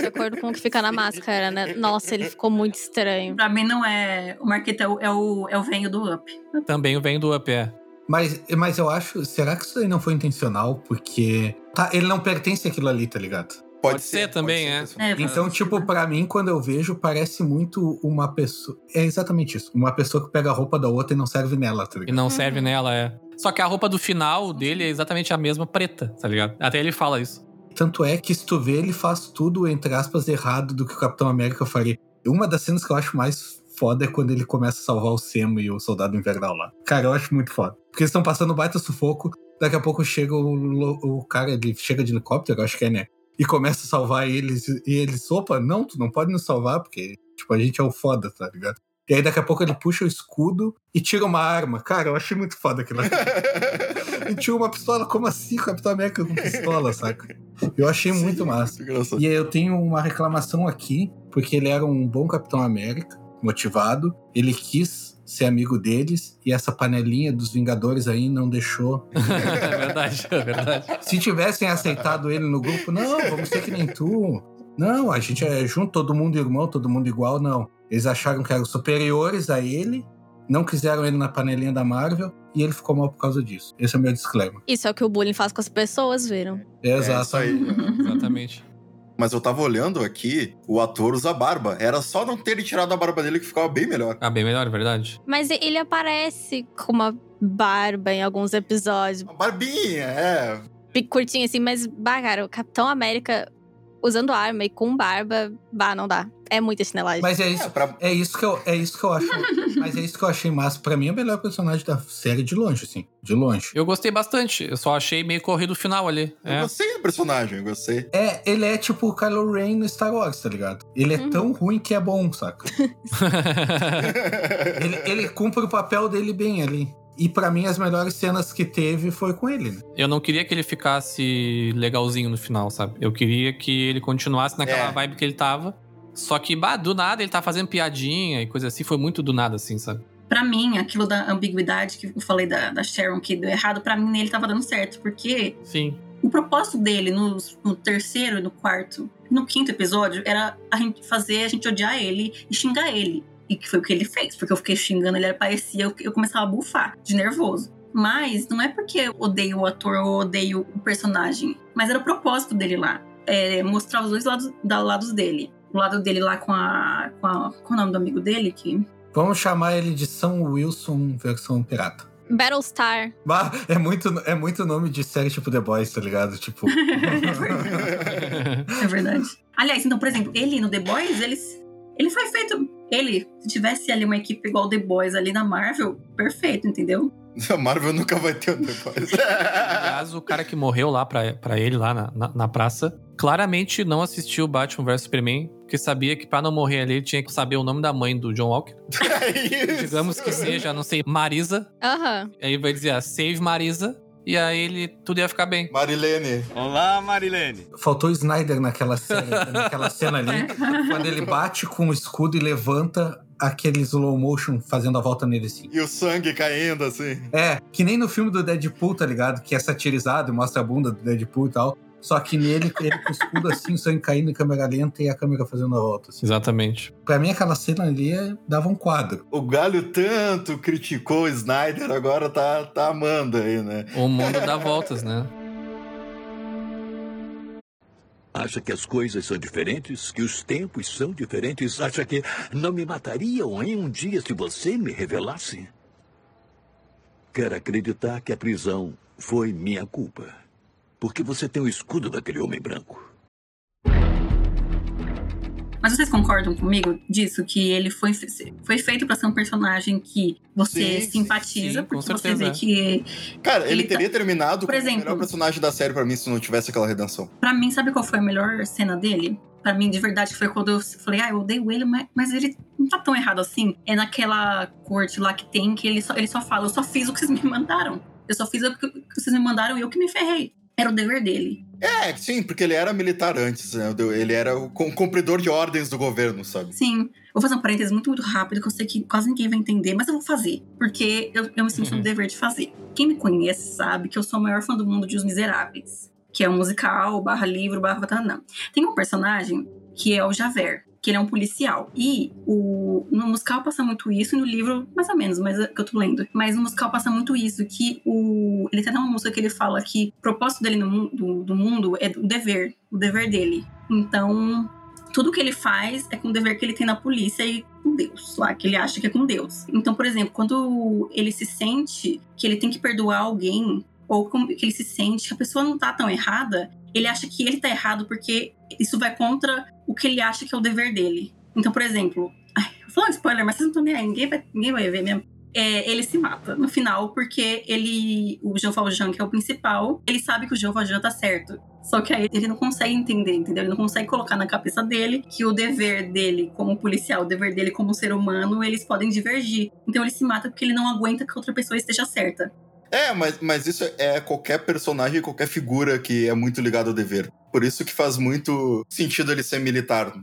De acordo com o que fica na máscara, né? Nossa, ele ficou muito estranho. Pra mim não é. O Marquito é o, é o, é o venho do Up. Também o venho do Up, é. Mas, mas eu acho. Será que isso aí não foi intencional? Porque. Tá, ele não pertence àquilo ali, tá ligado? Pode, pode ser, ser, também, pode ser, é. é. Então, tipo, para mim, quando eu vejo, parece muito uma pessoa. É exatamente isso. Uma pessoa que pega a roupa da outra e não serve nela, tá ligado? E não serve uhum. nela, é. Só que a roupa do final dele é exatamente a mesma preta, tá ligado? Até ele fala isso. Tanto é que, se tu vê, ele faz tudo, entre aspas, errado do que o Capitão América faria. Uma das cenas que eu acho mais foda é quando ele começa a salvar o Semo e o Soldado Invernal lá. Cara, eu acho muito foda. Porque eles estão passando baita sufoco, daqui a pouco chega o, o cara, ele chega de helicóptero, acho que é, né? E começa a salvar eles, e eles, opa, não, tu não pode nos salvar, porque, tipo, a gente é o foda, tá ligado? E aí daqui a pouco ele puxa o escudo e tira uma arma. Cara, eu achei muito foda aquilo. e tinha uma pistola, como assim? Capitão América com pistola, saca? Eu achei Sim, muito massa. Muito e aí eu tenho uma reclamação aqui, porque ele era um bom Capitão América, motivado. Ele quis ser amigo deles e essa panelinha dos Vingadores aí não deixou. é verdade, é verdade. Se tivessem aceitado ele no grupo, não, vamos ser que nem tu. Não, a gente é junto, todo mundo irmão, todo mundo igual, não. Eles acharam que eram superiores a ele, não quiseram ele na panelinha da Marvel e ele ficou mal por causa disso. Esse é o meu disclaimer. Isso é o que o bullying faz com as pessoas, viram? É, exato. É isso aí. Exatamente. Mas eu tava olhando aqui, o ator usa barba. Era só não ter tirado a barba dele que ficava bem melhor. Ah, bem melhor, é verdade. Mas ele aparece com uma barba em alguns episódios. Uma barbinha, é. Curtinho assim, mas, bah, cara, o Capitão América usando arma e com barba, bah, não dá. É muita chinelagem. Mas é isso, É, pra- é isso que eu, é isso que eu acho. mas é isso que eu achei massa. Pra mim, é o melhor personagem da série de longe, assim. De longe. Eu gostei bastante. Eu só achei meio corrido o final ali. Eu É. gostei do personagem, eu gostei. É, ele é tipo o Kylo Ren no Star Wars, tá ligado? Ele é Uhum. tão ruim que é bom, saca? ele, ele cumpre o papel dele bem ali. E pra mim, as melhores cenas que teve foi com ele, né? Eu não queria que ele ficasse legalzinho no final, sabe? Eu queria que ele continuasse naquela É. vibe que ele tava. Só que, bah, do nada ele tá fazendo piadinha e coisa assim. Foi muito do nada, assim, sabe? Pra mim, aquilo da ambiguidade que eu falei da, da Sharon que deu errado, pra mim nele tava dando certo. Porque Sim. o propósito dele no, no terceiro e no quarto, no quinto episódio, era a gente fazer a gente odiar ele e xingar ele. E que foi o que ele fez, porque eu fiquei xingando, ele aparecia, eu, eu começava a bufar de nervoso. Mas não é porque eu odeio o ator ou odeio o personagem, mas era o propósito dele lá. É mostrar os dois lados, da, lados dele. O lado dele lá com a, com a. Qual é o nome do amigo dele? Que Vamos chamar ele de São Wilson versão pirata. Battlestar. Bah, é muito, é muito nome de série tipo The Boys, tá ligado? Tipo. É verdade. Aliás, então, por exemplo, ele no The Boys, ele, ele foi feito. Ele, se tivesse ali uma equipe igual The Boys ali na Marvel, perfeito, entendeu? A Marvel nunca vai ter um depois. Aliás, o cara que morreu lá pra, pra ele, lá na, na, na praça, claramente não assistiu Batman vs Superman, porque sabia que pra não morrer ali, ele tinha que saber o nome da mãe do John Walker. É isso. Digamos que seja, não sei, Marisa. Aham. Aí vai dizer, ah, save Marisa. E aí ele, tudo ia ficar bem. Marilene. Olá, Marilene. Faltou o Snyder naquela cena, naquela cena ali. quando ele bate com o escudo e levanta aquele slow motion fazendo a volta nele assim. E o sangue caindo, assim. É, que nem no filme do Deadpool, tá ligado? Que é satirizado e mostra a bunda do Deadpool e tal. Só que nele, ele com o escudo assim, o sangue caindo em câmera lenta e a câmera fazendo a volta. Assim. Exatamente. Pra mim, aquela cena ali é- dava um quadro. O Galho tanto criticou o Snyder, agora tá, tá amando aí, né? O mundo dá voltas, né? Acha que as coisas são diferentes? Que os tempos são diferentes? Acha que não me matariam em um dia se você me revelasse? Quero acreditar que a prisão foi minha culpa. Porque você tem o escudo daquele homem branco. Mas vocês concordam comigo disso? Que ele foi, foi feito pra ser um personagem que você Sim, sim, simpatiza, sim, porque você vê é. que. Cara, ele, Ele tá- teria terminado Por como o exemplo- melhor personagem da série pra mim se não tivesse aquela redenção. Pra mim, sabe qual foi a melhor cena dele? Pra mim, de verdade, foi quando eu falei, ah, eu odeio ele, mas, mas ele não tá tão errado assim. É naquela corte lá que tem que ele só, ele só fala, eu só fiz o que vocês me mandaram. Eu só fiz o que vocês me mandaram e eu que me ferrei. Era o dever dele. É, sim, porque ele era militar antes, né? Ele era o cum- cumpridor de ordens do governo, sabe? Sim. Vou fazer um parênteses muito, muito rápido, que eu sei que quase ninguém vai entender, mas eu vou fazer. Porque eu, eu me sinto Uhum. no dever de fazer. Quem me conhece sabe que eu sou a maior fã do mundo de Os Miseráveis. Que é um musical, barra livro, barra batanã. Tem um personagem que é o Javert, que ele é um policial. E o, no musical passa muito isso, e no livro, mais ou menos, mas é que eu tô lendo. Mas no musical passa muito isso, que o. Ele tem uma música que ele fala que o propósito dele no do, do mundo é o dever, o dever dele. Então, tudo que ele faz é com o dever que ele tem na polícia e com Deus, lá, que ele acha que é com Deus. Então, por exemplo, quando ele se sente que ele tem que perdoar alguém, ou que ele se sente que a pessoa não tá tão errada, ele acha que ele tá errado porque isso vai contra o que ele acha que é o dever dele. Então, por exemplo, ai, vou falar um spoiler, mas vocês não estão nem aí, ninguém vai, ninguém vai ver mesmo. É, ele se mata no final porque ele, o Jean Valjean, que é o principal, ele sabe que o Jean Valjean tá certo. Só que aí ele não consegue entender, entendeu? Ele não consegue colocar na cabeça dele que o dever dele como policial, o dever dele como ser humano, eles podem divergir. Então ele se mata porque ele não aguenta que outra pessoa esteja certa. É, mas, mas isso é qualquer personagem, qualquer figura que é muito ligado ao dever. Por isso que faz muito sentido ele ser militar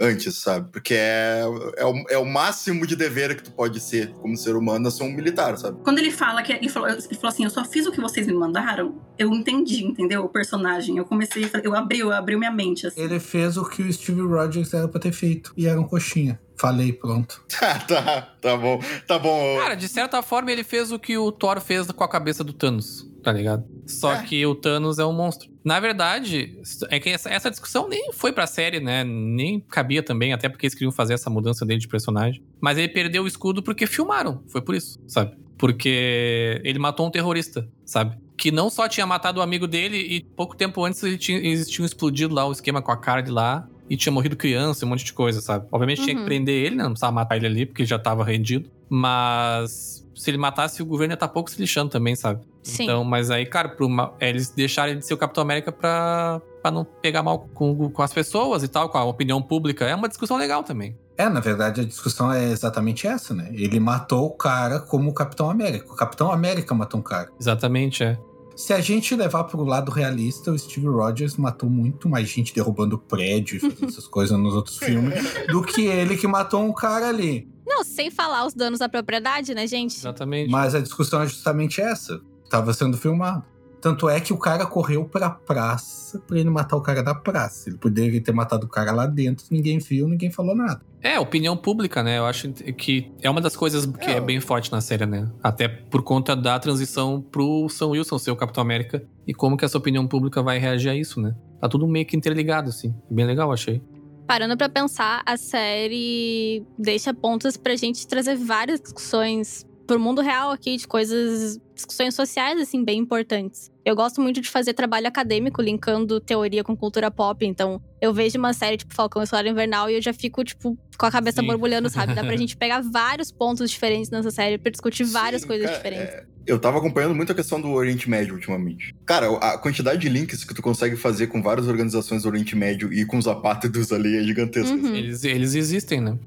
antes, sabe? Porque é, é, o, é o máximo de dever que tu pode ser como ser humano, é ser um militar, sabe? Quando ele fala que ele falou, ele falou assim, eu só fiz o que vocês me mandaram, eu entendi, entendeu? O personagem. Eu comecei, a- eu abri, eu abri minha mente assim. Ele fez o que o Steve Rogers era pra ter feito. E era um coxinha. Falei, pronto. tá, tá, tá bom. Tá bom. Cara, de certa forma ele fez o que o Thor fez com a cabeça do Thanos, tá ligado? Só É. que o Thanos é um monstro. Na verdade, é que essa, essa discussão nem foi pra série, né? Nem cabia também, até porque eles queriam fazer essa mudança dele de personagem. Mas ele perdeu o escudo porque filmaram. Foi por isso, sabe? Porque ele matou um terrorista, sabe? que não só tinha matado o amigo dele, e pouco tempo antes ele tinha, eles tinham explodido lá o esquema com a cara de lá. E tinha morrido criança, um monte de coisa, sabe? Obviamente tinha que Uhum. prender ele, né? Não precisava matar ele ali, porque ele já tava rendido. Mas se ele matasse, o governo ia estar pouco se lixando também, sabe? Sim. Então, mas aí, cara, pro é, eles deixaram ele de ser o Capitão América pra, pra não pegar mal com, com as pessoas e tal, com a opinião pública. É uma discussão legal também. É, na verdade, a discussão é exatamente essa, né? Ele matou o cara como o Capitão América. O Capitão América matou um cara. Exatamente, é. Se a gente levar pro lado realista, o Steve Rogers matou muito mais gente derrubando prédio e fazendo essas coisas nos outros filmes do que ele que matou um cara ali. Não, sem falar os danos à propriedade, né, gente? Exatamente. Mas a discussão é justamente essa. Tava sendo filmado. Tanto é que o cara correu pra praça pra ele matar o cara da praça. Ele poderia ter matado o cara lá dentro, ninguém viu, ninguém falou nada. É, opinião pública, né? Eu acho que é uma das coisas que é, É. bem forte na série, né? Até por conta da transição pro Sam Wilson ser o Capitão América e como que essa opinião pública vai reagir a isso, né? Tá tudo meio que interligado, assim. Bem legal, achei. Parando pra pensar, a série deixa pontos pra gente trazer várias discussões pro mundo real aqui, de coisas, discussões sociais, assim, bem importantes. Eu gosto muito de fazer trabalho acadêmico, linkando teoria com cultura pop. Então, eu vejo uma série tipo Falcão e Soldado Invernal e eu já fico, tipo, com a cabeça Sim. borbulhando, sabe? Dá pra gente pegar vários pontos diferentes nessa série pra discutir várias Sim, coisas cara, diferentes. é, eu tava acompanhando muito a questão do Oriente Médio ultimamente. Cara, a quantidade de links que tu consegue fazer com várias organizações do Oriente Médio e com os apátridos ali é gigantesca. Uhum. Eles, eles existem, né?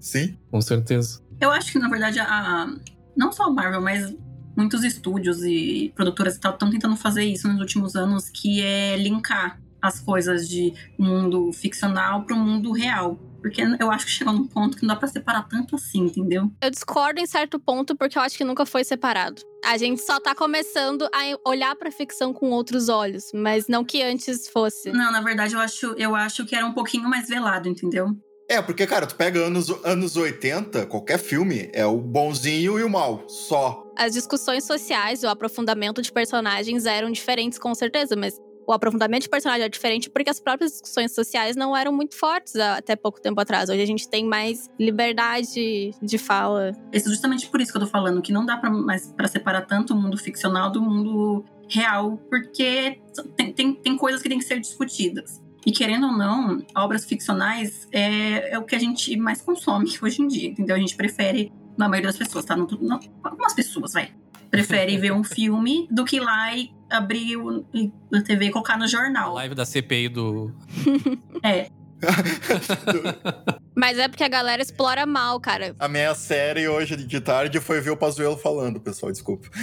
Sim. Com certeza. Eu acho que, na verdade, a, não só a Marvel, mas muitos estúdios e produtoras e tal estão tentando fazer isso nos últimos anos, que é linkar as coisas de mundo ficcional pro mundo real. Porque eu acho que chegou num ponto que não dá pra separar tanto assim, entendeu? Eu discordo em certo ponto porque eu acho que nunca foi separado. A gente só tá começando a olhar pra ficção com outros olhos, mas não que antes fosse. Não, na verdade, eu acho, eu acho que era um pouquinho mais velado, entendeu? É, porque, cara, tu pega anos, anos 80, qualquer filme é o bonzinho e o mal, só. As discussões sociais, o aprofundamento de personagens eram diferentes, com certeza, mas o aprofundamento de personagem é diferente porque as próprias discussões sociais não eram muito fortes até pouco tempo atrás. Hoje a gente tem mais liberdade de fala. É justamente por isso que eu tô falando, que não dá pra, mais para separar tanto o mundo ficcional do mundo real, porque tem, tem, tem coisas que têm que ser discutidas. E querendo ou não, obras ficcionais é, é o que a gente mais consome hoje em dia, entendeu? A gente prefere, na maioria das pessoas, tá? Não, não, algumas pessoas, vai. Prefere ver um filme do que ir lá e abrir o, e- a TV e colocar no A jornal. live da CPI do. É, Mas é porque a galera explora mal, cara. A minha série hoje de tarde foi ver o Pazuello falando, pessoal, desculpa.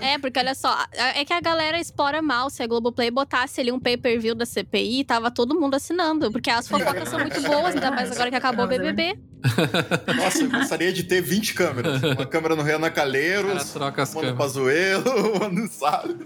É, porque olha só, é que a galera explora mal. Se a Globoplay botasse ali um pay-per-view da CPI, tava todo mundo assinando. Porque as fofocas são muito boas, ainda mais agora que acabou o BBB. Nossa, eu gostaria de ter 20 câmeras. Uma câmera no Renan Calheiros, troca as uma no câmeras. Pazuello, uma no Salles.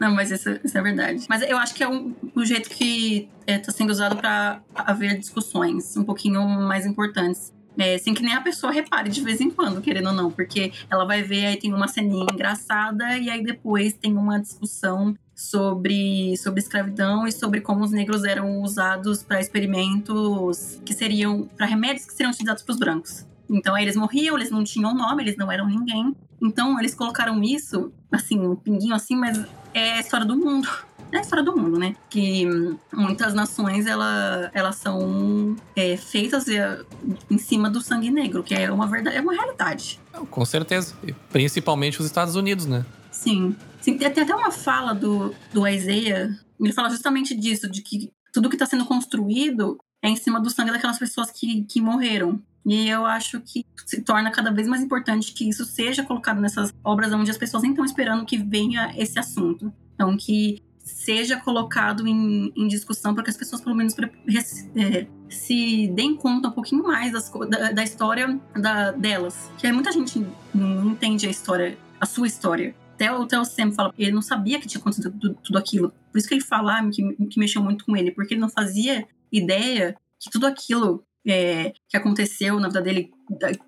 Não, mas isso, isso é verdade. Mas eu acho que é um- o jeito que está sendo usado para haver discussões um pouquinho mais importantes. É, sem que nem a pessoa repare de vez em quando, querendo ou não, porque ela vai ver, aí tem uma ceninha engraçada, e aí depois tem uma discussão sobre, sobre escravidão e sobre como os negros eram usados para experimentos que seriam, para remédios que seriam utilizados para os brancos. Então aí eles morriam, eles não tinham nome, eles não eram ninguém. Então eles colocaram isso, assim, um pinguinho assim, mas é a história do mundo. É a história do mundo, né? Que muitas nações ela, elas são é, feitas é, em cima do sangue negro, que é uma verdade, é uma realidade. Com certeza. E Principalmente os Estados Unidos, né? Sim. Sim, tem, até uma fala do, do Isaiah, ele fala justamente disso, de que tudo que está sendo construído é em cima do sangue daquelas pessoas que, que morreram. E eu acho que se torna cada vez mais importante que isso seja colocado nessas obras onde as pessoas nem estão esperando que venha esse assunto. Então, que seja colocado em, em discussão para que as pessoas, pelo menos, é, se deem conta um pouquinho mais das da, da história da- delas. Que muita gente não entende a história, a sua história. Até o Theo sempre fala, ele não sabia que tinha acontecido tudo, tudo aquilo. Por isso que ele fala ah, que, que mexeu muito com ele, porque ele não fazia ideia que tudo aquilo é, que aconteceu na vida dele,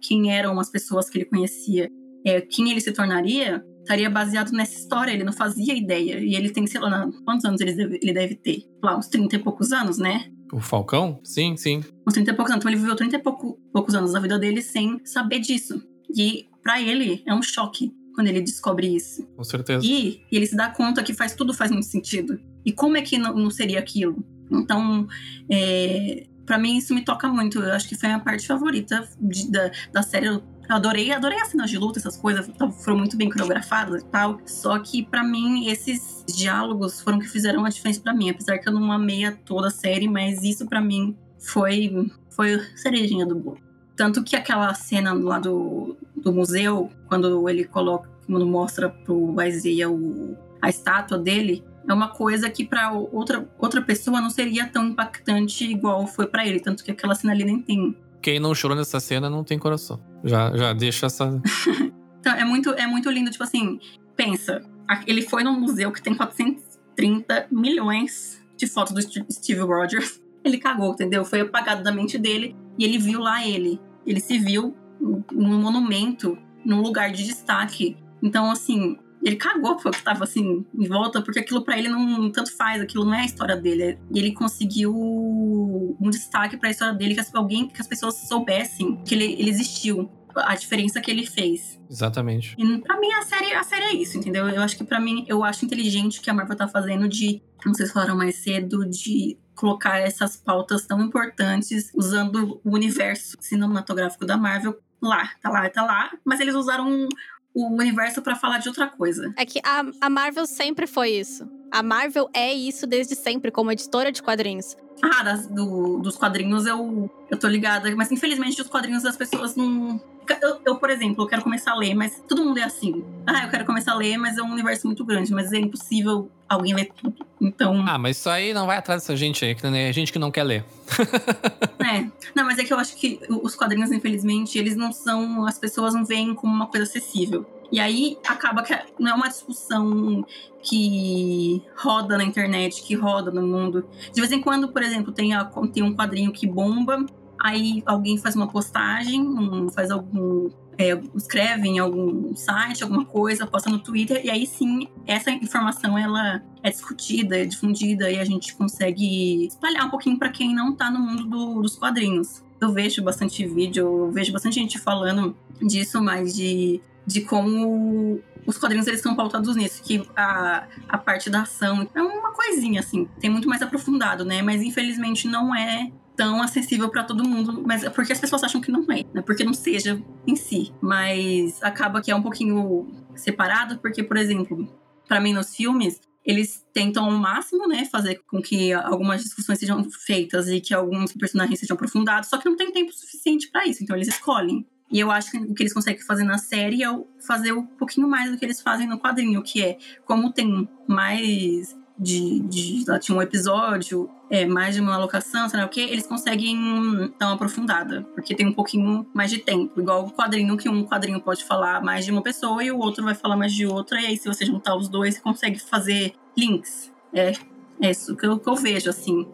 quem eram as pessoas que ele conhecia, é, quem ele se tornaria, estaria baseado nessa história. Ele não fazia ideia. E ele tem, sei lá, quantos anos ele deve, ele deve ter? Lá, uns 30 e poucos anos, né? O Falcão? Sim, sim. uns 30 e poucos anos. Então ele viveu 30 e pouco- poucos anos da vida dele sem saber disso. E pra ele é um choque quando ele descobre isso. Com certeza. E ele se dá conta que faz tudo faz muito sentido. E como é que não, não seria aquilo? Então, é, para mim isso me toca muito. Eu acho que foi a minha parte favorita de, da, da série. Eu adorei, adorei as cenas de luta, essas coisas foram muito bem coreografadas e tal. Só que para mim esses diálogos foram que fizeram a diferença para mim, apesar que eu não amei toda a série, mas isso para mim foi foi cerejinha do bolo. Tanto que aquela cena lá do, do museu, quando ele coloca, quando mostra pro Isaiah o, a estátua dele, é uma coisa que para outra, outra pessoa não seria tão impactante igual foi para ele. Tanto que aquela cena ali nem tem. Quem não chorou nessa cena não tem coração. Já, já deixa essa. então, é muito, é muito lindo. Tipo assim, pensa. Ele foi num museu que tem 430 milhões de fotos do Steve Rogers. Ele cagou, entendeu? Foi apagado da mente dele e ele viu lá ele. Ele se viu num monumento, num lugar de destaque. Então, assim, ele cagou pro que tava assim em volta, porque aquilo para ele não tanto faz, aquilo não é a história dele. E ele conseguiu um destaque para a história dele, que alguém, que as pessoas soubessem que ele, ele existiu a diferença que ele fez. Exatamente. E pra mim a série, a série é isso, entendeu? Eu acho que para mim, eu acho inteligente que a Marvel tá fazendo de, como vocês falaram mais cedo, de colocar essas pautas tão importantes usando o universo cinematográfico da Marvel lá, tá lá, tá lá, mas eles usaram o universo para falar de outra coisa. É que a, a Marvel sempre foi isso. A Marvel é isso desde sempre, como editora de quadrinhos. Ah, das, do, dos quadrinhos eu, eu tô ligada. Mas infelizmente os quadrinhos das pessoas não. Eu, eu, por exemplo, eu quero começar a ler, mas todo mundo é assim. Ah, eu quero começar a ler, mas é um universo muito grande, mas é impossível alguém ler tudo. Então. Ah, mas isso aí não vai atrás dessa gente aí, que é gente que não quer ler. é. Não, mas é que eu acho que os quadrinhos, infelizmente, eles não são. As pessoas não veem como uma coisa acessível. E aí acaba que não é uma discussão que roda na internet, que roda no mundo. De vez em quando, por exemplo, tem, a, tem um quadrinho que bomba, aí alguém faz uma postagem, um, faz algum. É, escreve em algum site, alguma coisa, posta no Twitter, e aí sim, essa informação ela é discutida, é difundida, e a gente consegue espalhar um pouquinho para quem não tá no mundo do, dos quadrinhos. Eu vejo bastante vídeo, eu vejo bastante gente falando disso, mas de de como os quadrinhos eles são pautados nisso, que a, a parte da ação é uma coisinha assim, tem muito mais aprofundado, né? Mas infelizmente não é tão acessível para todo mundo, mas é porque as pessoas acham que não é, né? Porque não seja em si, mas acaba que é um pouquinho separado, porque por exemplo, para mim nos filmes eles tentam ao máximo, né, fazer com que algumas discussões sejam feitas e que alguns personagens sejam aprofundados, só que não tem tempo suficiente para isso, então eles escolhem e eu acho que o que eles conseguem fazer na série é fazer um pouquinho mais do que eles fazem no quadrinho, que é como tem mais de, de tinha um episódio, é, mais de uma locação, sei lá o que, eles conseguem dar uma aprofundada, porque tem um pouquinho mais de tempo, igual o quadrinho, que um quadrinho pode falar mais de uma pessoa e o outro vai falar mais de outra, e aí se você juntar os dois, você consegue fazer links. É, é isso que eu, que eu vejo, assim.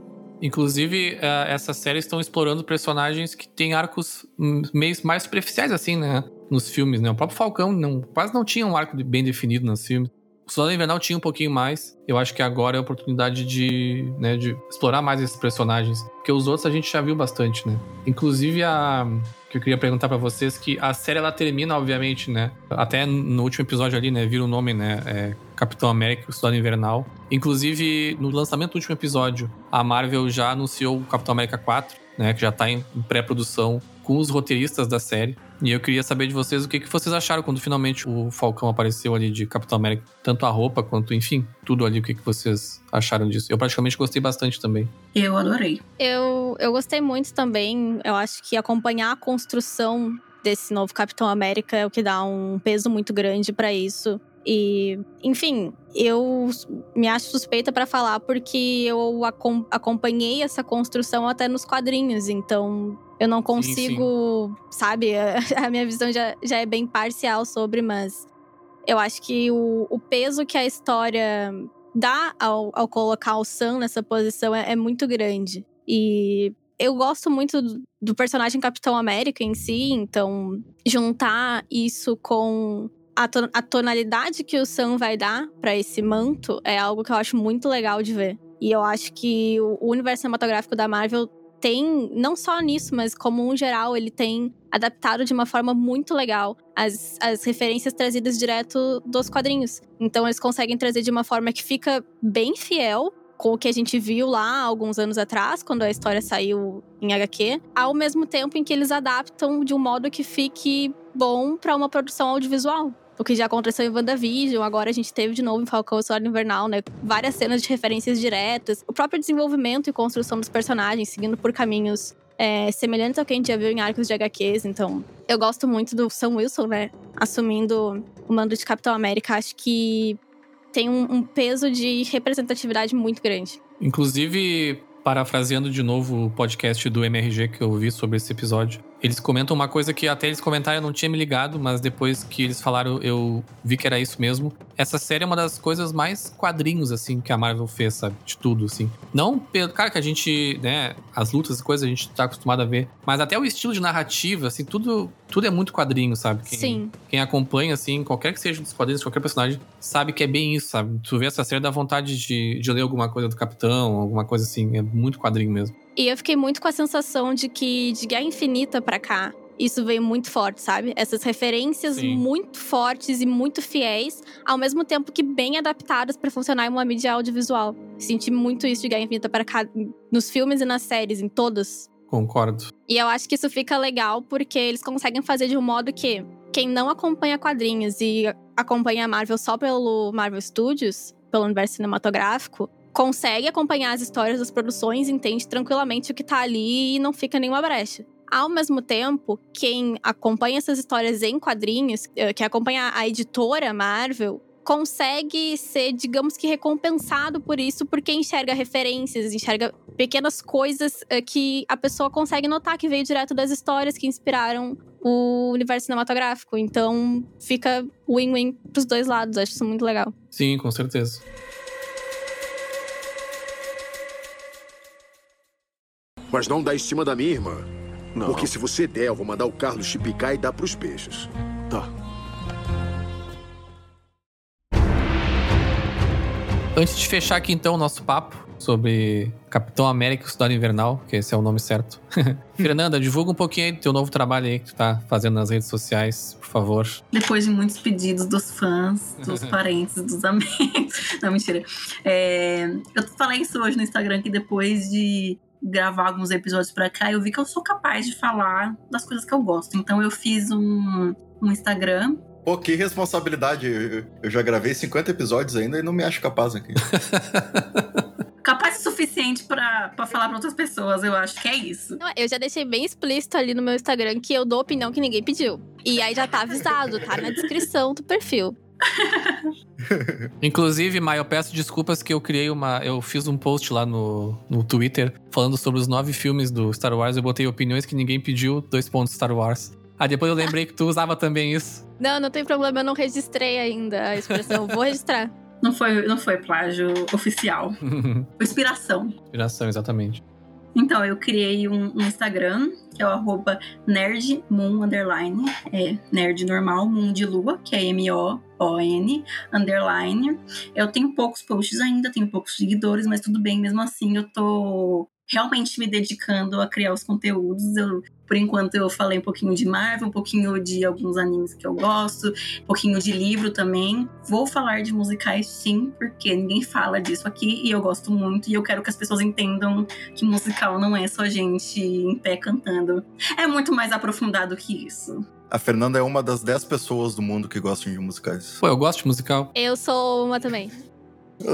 Inclusive, uh, essas séries estão explorando personagens que têm arcos meio mais superficiais, assim, né? Nos filmes, né? O próprio Falcão não, quase não tinha um arco bem definido nos filmes. O Soldado Invernal tinha um pouquinho mais. Eu acho que agora é a oportunidade de, né, de explorar mais esses personagens. Porque os outros a gente já viu bastante, né? Inclusive a que eu queria perguntar para vocês que a série ela termina, obviamente, né? Até no último episódio ali, né? Vira o nome, né? É Capitão América, o Soldado Invernal. Inclusive, no lançamento do último episódio, a Marvel já anunciou o Capitão América 4, né? Que já tá em pré-produção com os roteiristas da série. E eu queria saber de vocês o que, que vocês acharam quando finalmente o Falcão apareceu ali de Capitão América. Tanto a roupa quanto, enfim, tudo ali. O que, que vocês acharam disso? Eu praticamente gostei bastante também. Eu adorei. Eu, eu gostei muito também. Eu acho que acompanhar a construção desse novo Capitão América é o que dá um peso muito grande para isso. E, enfim, eu me acho suspeita para falar porque eu acompanhei essa construção até nos quadrinhos, então eu não consigo, sim, sim. sabe? A minha visão já, já é bem parcial sobre, mas eu acho que o, o peso que a história dá ao, ao colocar o Sam nessa posição é, é muito grande. E eu gosto muito do, do personagem Capitão América em si, então juntar isso com a, to a tonalidade que o Sam vai dar para esse manto é algo que eu acho muito legal de ver. E eu acho que o, o universo cinematográfico da Marvel tem, não só nisso, mas como um geral, ele tem adaptado de uma forma muito legal as, as referências trazidas direto dos quadrinhos. Então eles conseguem trazer de uma forma que fica bem fiel com o que a gente viu lá alguns anos atrás, quando a história saiu em HQ, ao mesmo tempo em que eles adaptam de um modo que fique bom para uma produção audiovisual. O que já aconteceu em WandaVision, agora a gente teve de novo em Falcão e Soldado Invernal, né? Várias cenas de referências diretas. O próprio desenvolvimento e construção dos personagens, seguindo por caminhos é, semelhantes ao que a gente já viu em arcos de HQs. Então, eu gosto muito do Sam Wilson, né? Assumindo o mando de Capitão América. Acho que tem um, um peso de representatividade muito grande. Inclusive, parafraseando de novo o podcast do MRG que eu ouvi sobre esse episódio, eles comentam uma coisa que até eles comentaram, eu não tinha me ligado, mas depois que eles falaram, eu vi que era isso mesmo. Essa série é uma das coisas mais quadrinhos, assim, que a Marvel fez, sabe? De tudo, assim. Não pelo. Cara, que a gente, né, as lutas e coisas a gente tá acostumado a ver. Mas até o estilo de narrativa, assim, tudo, tudo é muito quadrinho, sabe? Quem, Sim. Quem acompanha, assim, qualquer que seja dos quadrinhos, qualquer personagem, sabe que é bem isso, sabe? Tu vê essa série dá vontade de, de ler alguma coisa do Capitão, alguma coisa assim. É muito quadrinho mesmo. E eu fiquei muito com a sensação de que de Guerra Infinita pra cá, isso veio muito forte, sabe? Essas referências Sim. muito fortes e muito fiéis, ao mesmo tempo que bem adaptadas pra funcionar em uma mídia audiovisual. Senti muito isso de Guerra Infinita pra cá, nos filmes e nas séries, em todas. Concordo. E eu acho que isso fica legal porque eles conseguem fazer de um modo que quem não acompanha quadrinhos e acompanha a Marvel só pelo Marvel Studios, pelo universo cinematográfico, consegue acompanhar as histórias das produções, entende tranquilamente o que tá ali e não fica nenhuma brecha. Ao mesmo tempo, quem acompanha essas histórias em quadrinhos, eh, que acompanha a editora Marvel, consegue ser, digamos que, recompensado por isso, porque enxerga referências, enxerga pequenas coisas eh, que a pessoa consegue notar que veio direto das histórias que inspiraram o universo cinematográfico. Então, fica win-win pros dois lados. Acho isso muito legal. Sim, com certeza. Mas não dá em cima da minha irmã. Não. Porque se você der, eu vou mandar o Carlos te picar e dar pros peixes. Tá. Antes de fechar aqui então o nosso papo sobre Capitão América e o Soldado Invernal, que esse é o nome certo. Fernanda, divulga um pouquinho aí do teu novo trabalho aí que tu tá fazendo nas redes sociais, por favor. Depois de muitos pedidos dos fãs, dos parentes, dos amigos. Não, mentira. É, eu falei isso hoje no Instagram, que depois de gravar alguns episódios pra cá, eu vi que eu sou capaz de falar das coisas que eu gosto. Então eu fiz um, um Instagram. Pô, que responsabilidade. Eu- já gravei 50 episódios ainda e não me acho capaz aqui. Capaz o suficiente pra pra falar pra outras pessoas, eu acho que é isso. Não, Eu já deixei bem explícito ali no meu Instagram que eu dou opinião que ninguém pediu. E aí já tá avisado, tá na descrição do perfil. Inclusive, Maia, eu peço desculpas que eu criei uma. Eu fiz um post lá no, no Twitter falando sobre os nove filmes do Star Wars. Eu botei opiniões que ninguém pediu, dois pontos Star Wars. Aí depois eu lembrei que tu usava também isso. Não, não tem problema, eu não registrei ainda a expressão. Vou registrar. Não foi, não foi plágio oficial. Foi inspiração. Inspiração, exatamente. Então, eu criei um, um Instagram, é o arroba nerdmoon, underline, é nerd normal, moon de lua, que é M-O-O-N, underline. Eu tenho poucos posts ainda, tenho poucos seguidores, mas tudo bem, mesmo assim eu tô realmente me dedicando a criar os conteúdos. Eu, por enquanto eu falei um pouquinho de Marvel, um pouquinho de alguns animes que eu gosto, um pouquinho de livro também. Vou falar de musicais sim, porque ninguém fala disso aqui e eu gosto muito e eu quero que as pessoas entendam que musical não é só gente em pé cantando. É muito mais aprofundado que isso. A Fernanda é uma das 10 pessoas do mundo que gostam de musicais. Pô, eu gosto de musical. Eu sou uma também.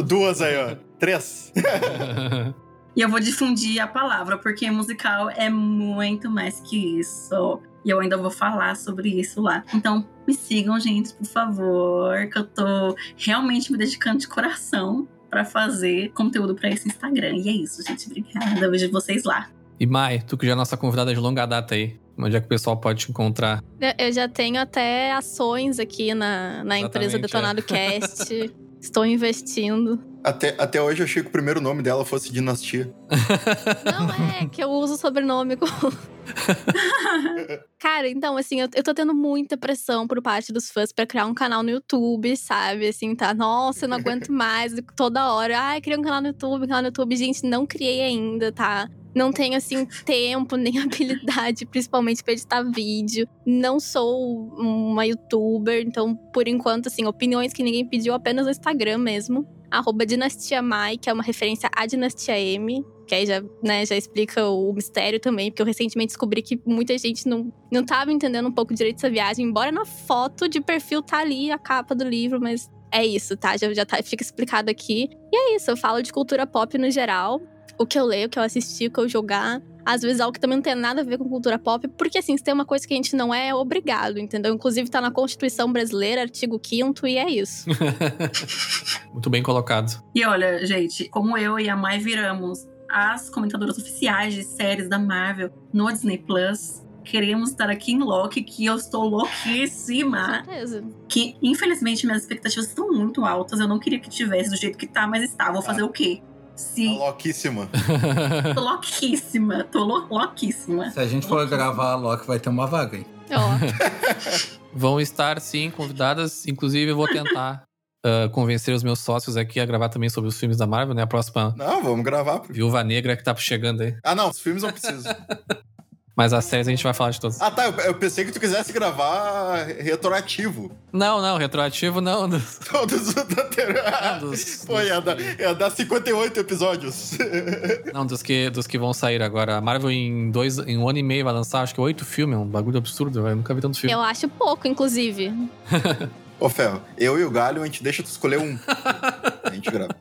Duas aí, ó. Três. E eu vou difundir a palavra, porque musical é muito mais que isso. E eu ainda vou falar sobre isso lá. Então, me sigam, gente, por favor, que eu tô realmente me dedicando de coração pra fazer conteúdo pra esse Instagram. E é isso, gente. Obrigada. Eu vejo vocês lá. e Mai, tu que já é nossa convidada de longa data aí. Onde é que o pessoal pode te encontrar? Eu- já tenho até ações aqui na, na empresa Exatamente, Detonado Cast. Estou investindo. Até, até hoje eu achei que o primeiro nome dela fosse Dinastia. Não é, que eu uso o sobrenome com. Cara, então, assim, eu, eu tô tendo muita pressão por parte dos fãs pra criar um canal no YouTube, sabe? Assim, tá? Nossa, eu não aguento mais toda hora. Ai, criei um canal no YouTube, um canal no YouTube. Gente, não criei ainda, tá? Não tenho, assim, tempo nem habilidade, principalmente pra editar vídeo. Não sou uma youtuber, então, por enquanto, assim, opiniões que ninguém pediu apenas no Instagram mesmo. Arroba Dinastia Mai, que é uma referência à Dinastia M, que aí já, né, já explica o mistério também, porque eu recentemente descobri que muita gente não, não tava entendendo um pouco direito essa viagem, embora na foto de perfil tá ali a capa do livro, mas é isso, tá? Já, já tá, fica explicado aqui. E é isso, eu falo de cultura pop no geral o que eu leio, o que eu assisti, o que eu jogar. Às vezes algo que também não tem nada a ver com cultura pop, porque assim, se tem uma coisa que a gente não é, é obrigado, entendeu? Inclusive tá na Constituição Brasileira, artigo 5 e é isso. Muito bem colocado. E olha, gente, como eu e a Mai viramos as comentadoras oficiais de séries da Marvel no Disney Plus, queremos estar aqui em Loki, que eu estou louquíssima. Com certeza. Que, infelizmente, minhas expectativas estão muito altas. Eu não queria que tivesse do jeito que tá, mas está. Vou fazer o quê? Sim. Tá louquíssima. tô louquíssima. Tô louquíssima. Se a gente for gravar a Loki, vai ter uma vaga, hein? Vão estar, sim, convidadas. Inclusive, eu vou tentar uh, convencer os meus sócios aqui a gravar também sobre os filmes da Marvel, né? A próxima Não, vamos gravar. Viúva Negra que tá chegando aí. Ah, não, os filmes eu preciso. Mas as séries a gente vai falar de todas. Ah, tá. Eu, eu pensei que tu quisesse gravar retroativo. Não, não, retroativo não. Dos... Todos Não, dos- Pô, ia dar, ia dar 58 episódios. Não, dos que, dos que vão sair agora. A Marvel em, dois, em um ano e meio vai lançar, acho que oito filmes. É um bagulho absurdo. Eu nunca vi tanto filme. Eu acho pouco, inclusive. Ô, Ferro, eu e o Galho, a gente deixa tu escolher um. A gente grava.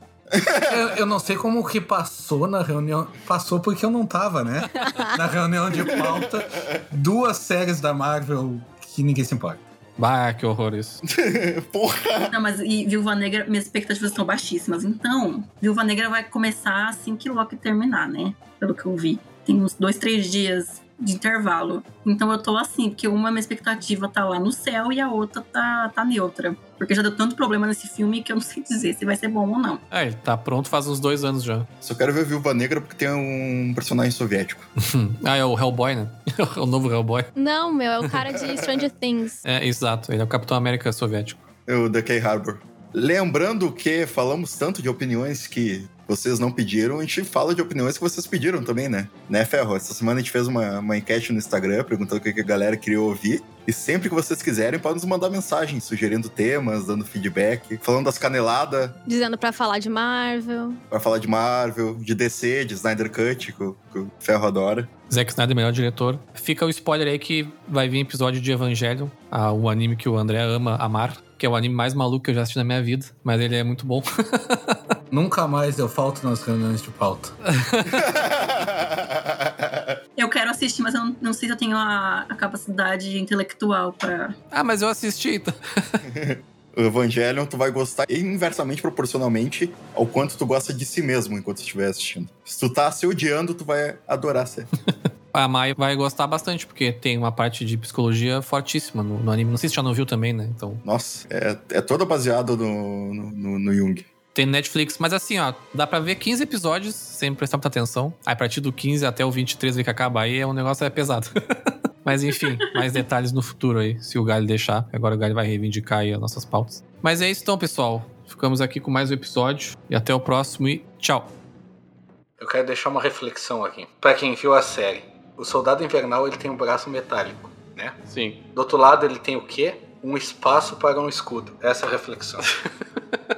Eu, eu não sei como que passou na reunião. Passou porque eu não tava, né? Na reunião de pauta, duas séries da Marvel que ninguém se importa. Bah, que horror isso. Porra! Não, mas e Viúva Negra, minhas expectativas estão baixíssimas. Então, Viúva Negra vai começar assim que Loki terminar, né? Pelo que eu vi. Tem uns dois, três dias de intervalo. Então eu tô assim, porque uma minha expectativa tá lá no céu e a outra tá, tá neutra. Porque já deu tanto problema nesse filme que eu não sei dizer se vai ser bom ou não. É, ele tá pronto faz uns dois anos já. Só quero ver Viúva Negra porque tem um personagem soviético. ah, é o Hellboy, né? o novo Hellboy. Não, meu, é o cara de Stranger Things. É, exato. Ele é o Capitão América soviético. O The Key Harbor. Lembrando que falamos tanto de opiniões que vocês não pediram, a gente fala de opiniões que vocês pediram também, né? Né, Ferro? Essa semana a gente fez uma, uma enquete no Instagram perguntando o que a galera queria ouvir. E sempre que vocês quiserem, podem nos mandar mensagem, sugerindo temas, dando feedback, falando das caneladas, Dizendo pra falar de Marvel. pra falar de Marvel, de DC, de Snyder Cut, que o, que o Ferro adora. Zack Snyder, melhor diretor. Fica o spoiler aí que vai vir episódio de Evangelion, ah, o anime que o André ama amar, que é o anime mais maluco que eu já assisti na minha vida, mas ele é muito bom. Nunca mais eu falto nas reuniões de pauta. Eu quero assistir, mas eu não, não sei se eu tenho a, a capacidade intelectual pra. ah, mas eu assisti. então. O Evangelion, tu vai gostar inversamente proporcionalmente ao quanto tu gosta de si mesmo enquanto estiver assistindo. Se tu tá se odiando, tu vai adorar série. A Mai vai gostar bastante, porque tem uma parte de psicologia fortíssima no, no anime. Não sei se já não viu também, né? Então. Nossa, é, é toda baseada no, no, no, no Jung. Tem no Netflix, mas assim, ó, dá pra ver 15 episódios sem prestar muita atenção. Aí, a partir do 15 até o 23 ver que acaba, aí é um negócio é pesado. mas enfim, mais detalhes no futuro aí, se o Galho deixar. Agora o Galho vai reivindicar aí as nossas pautas. Mas é isso então, pessoal. Ficamos aqui com mais um episódio. E até o próximo e tchau. Eu quero deixar uma reflexão aqui. Pra quem viu a série, o Soldado Invernal ele tem um braço metálico, né? Sim. Do outro lado ele tem o quê? Um espaço para um escudo. Essa é a reflexão.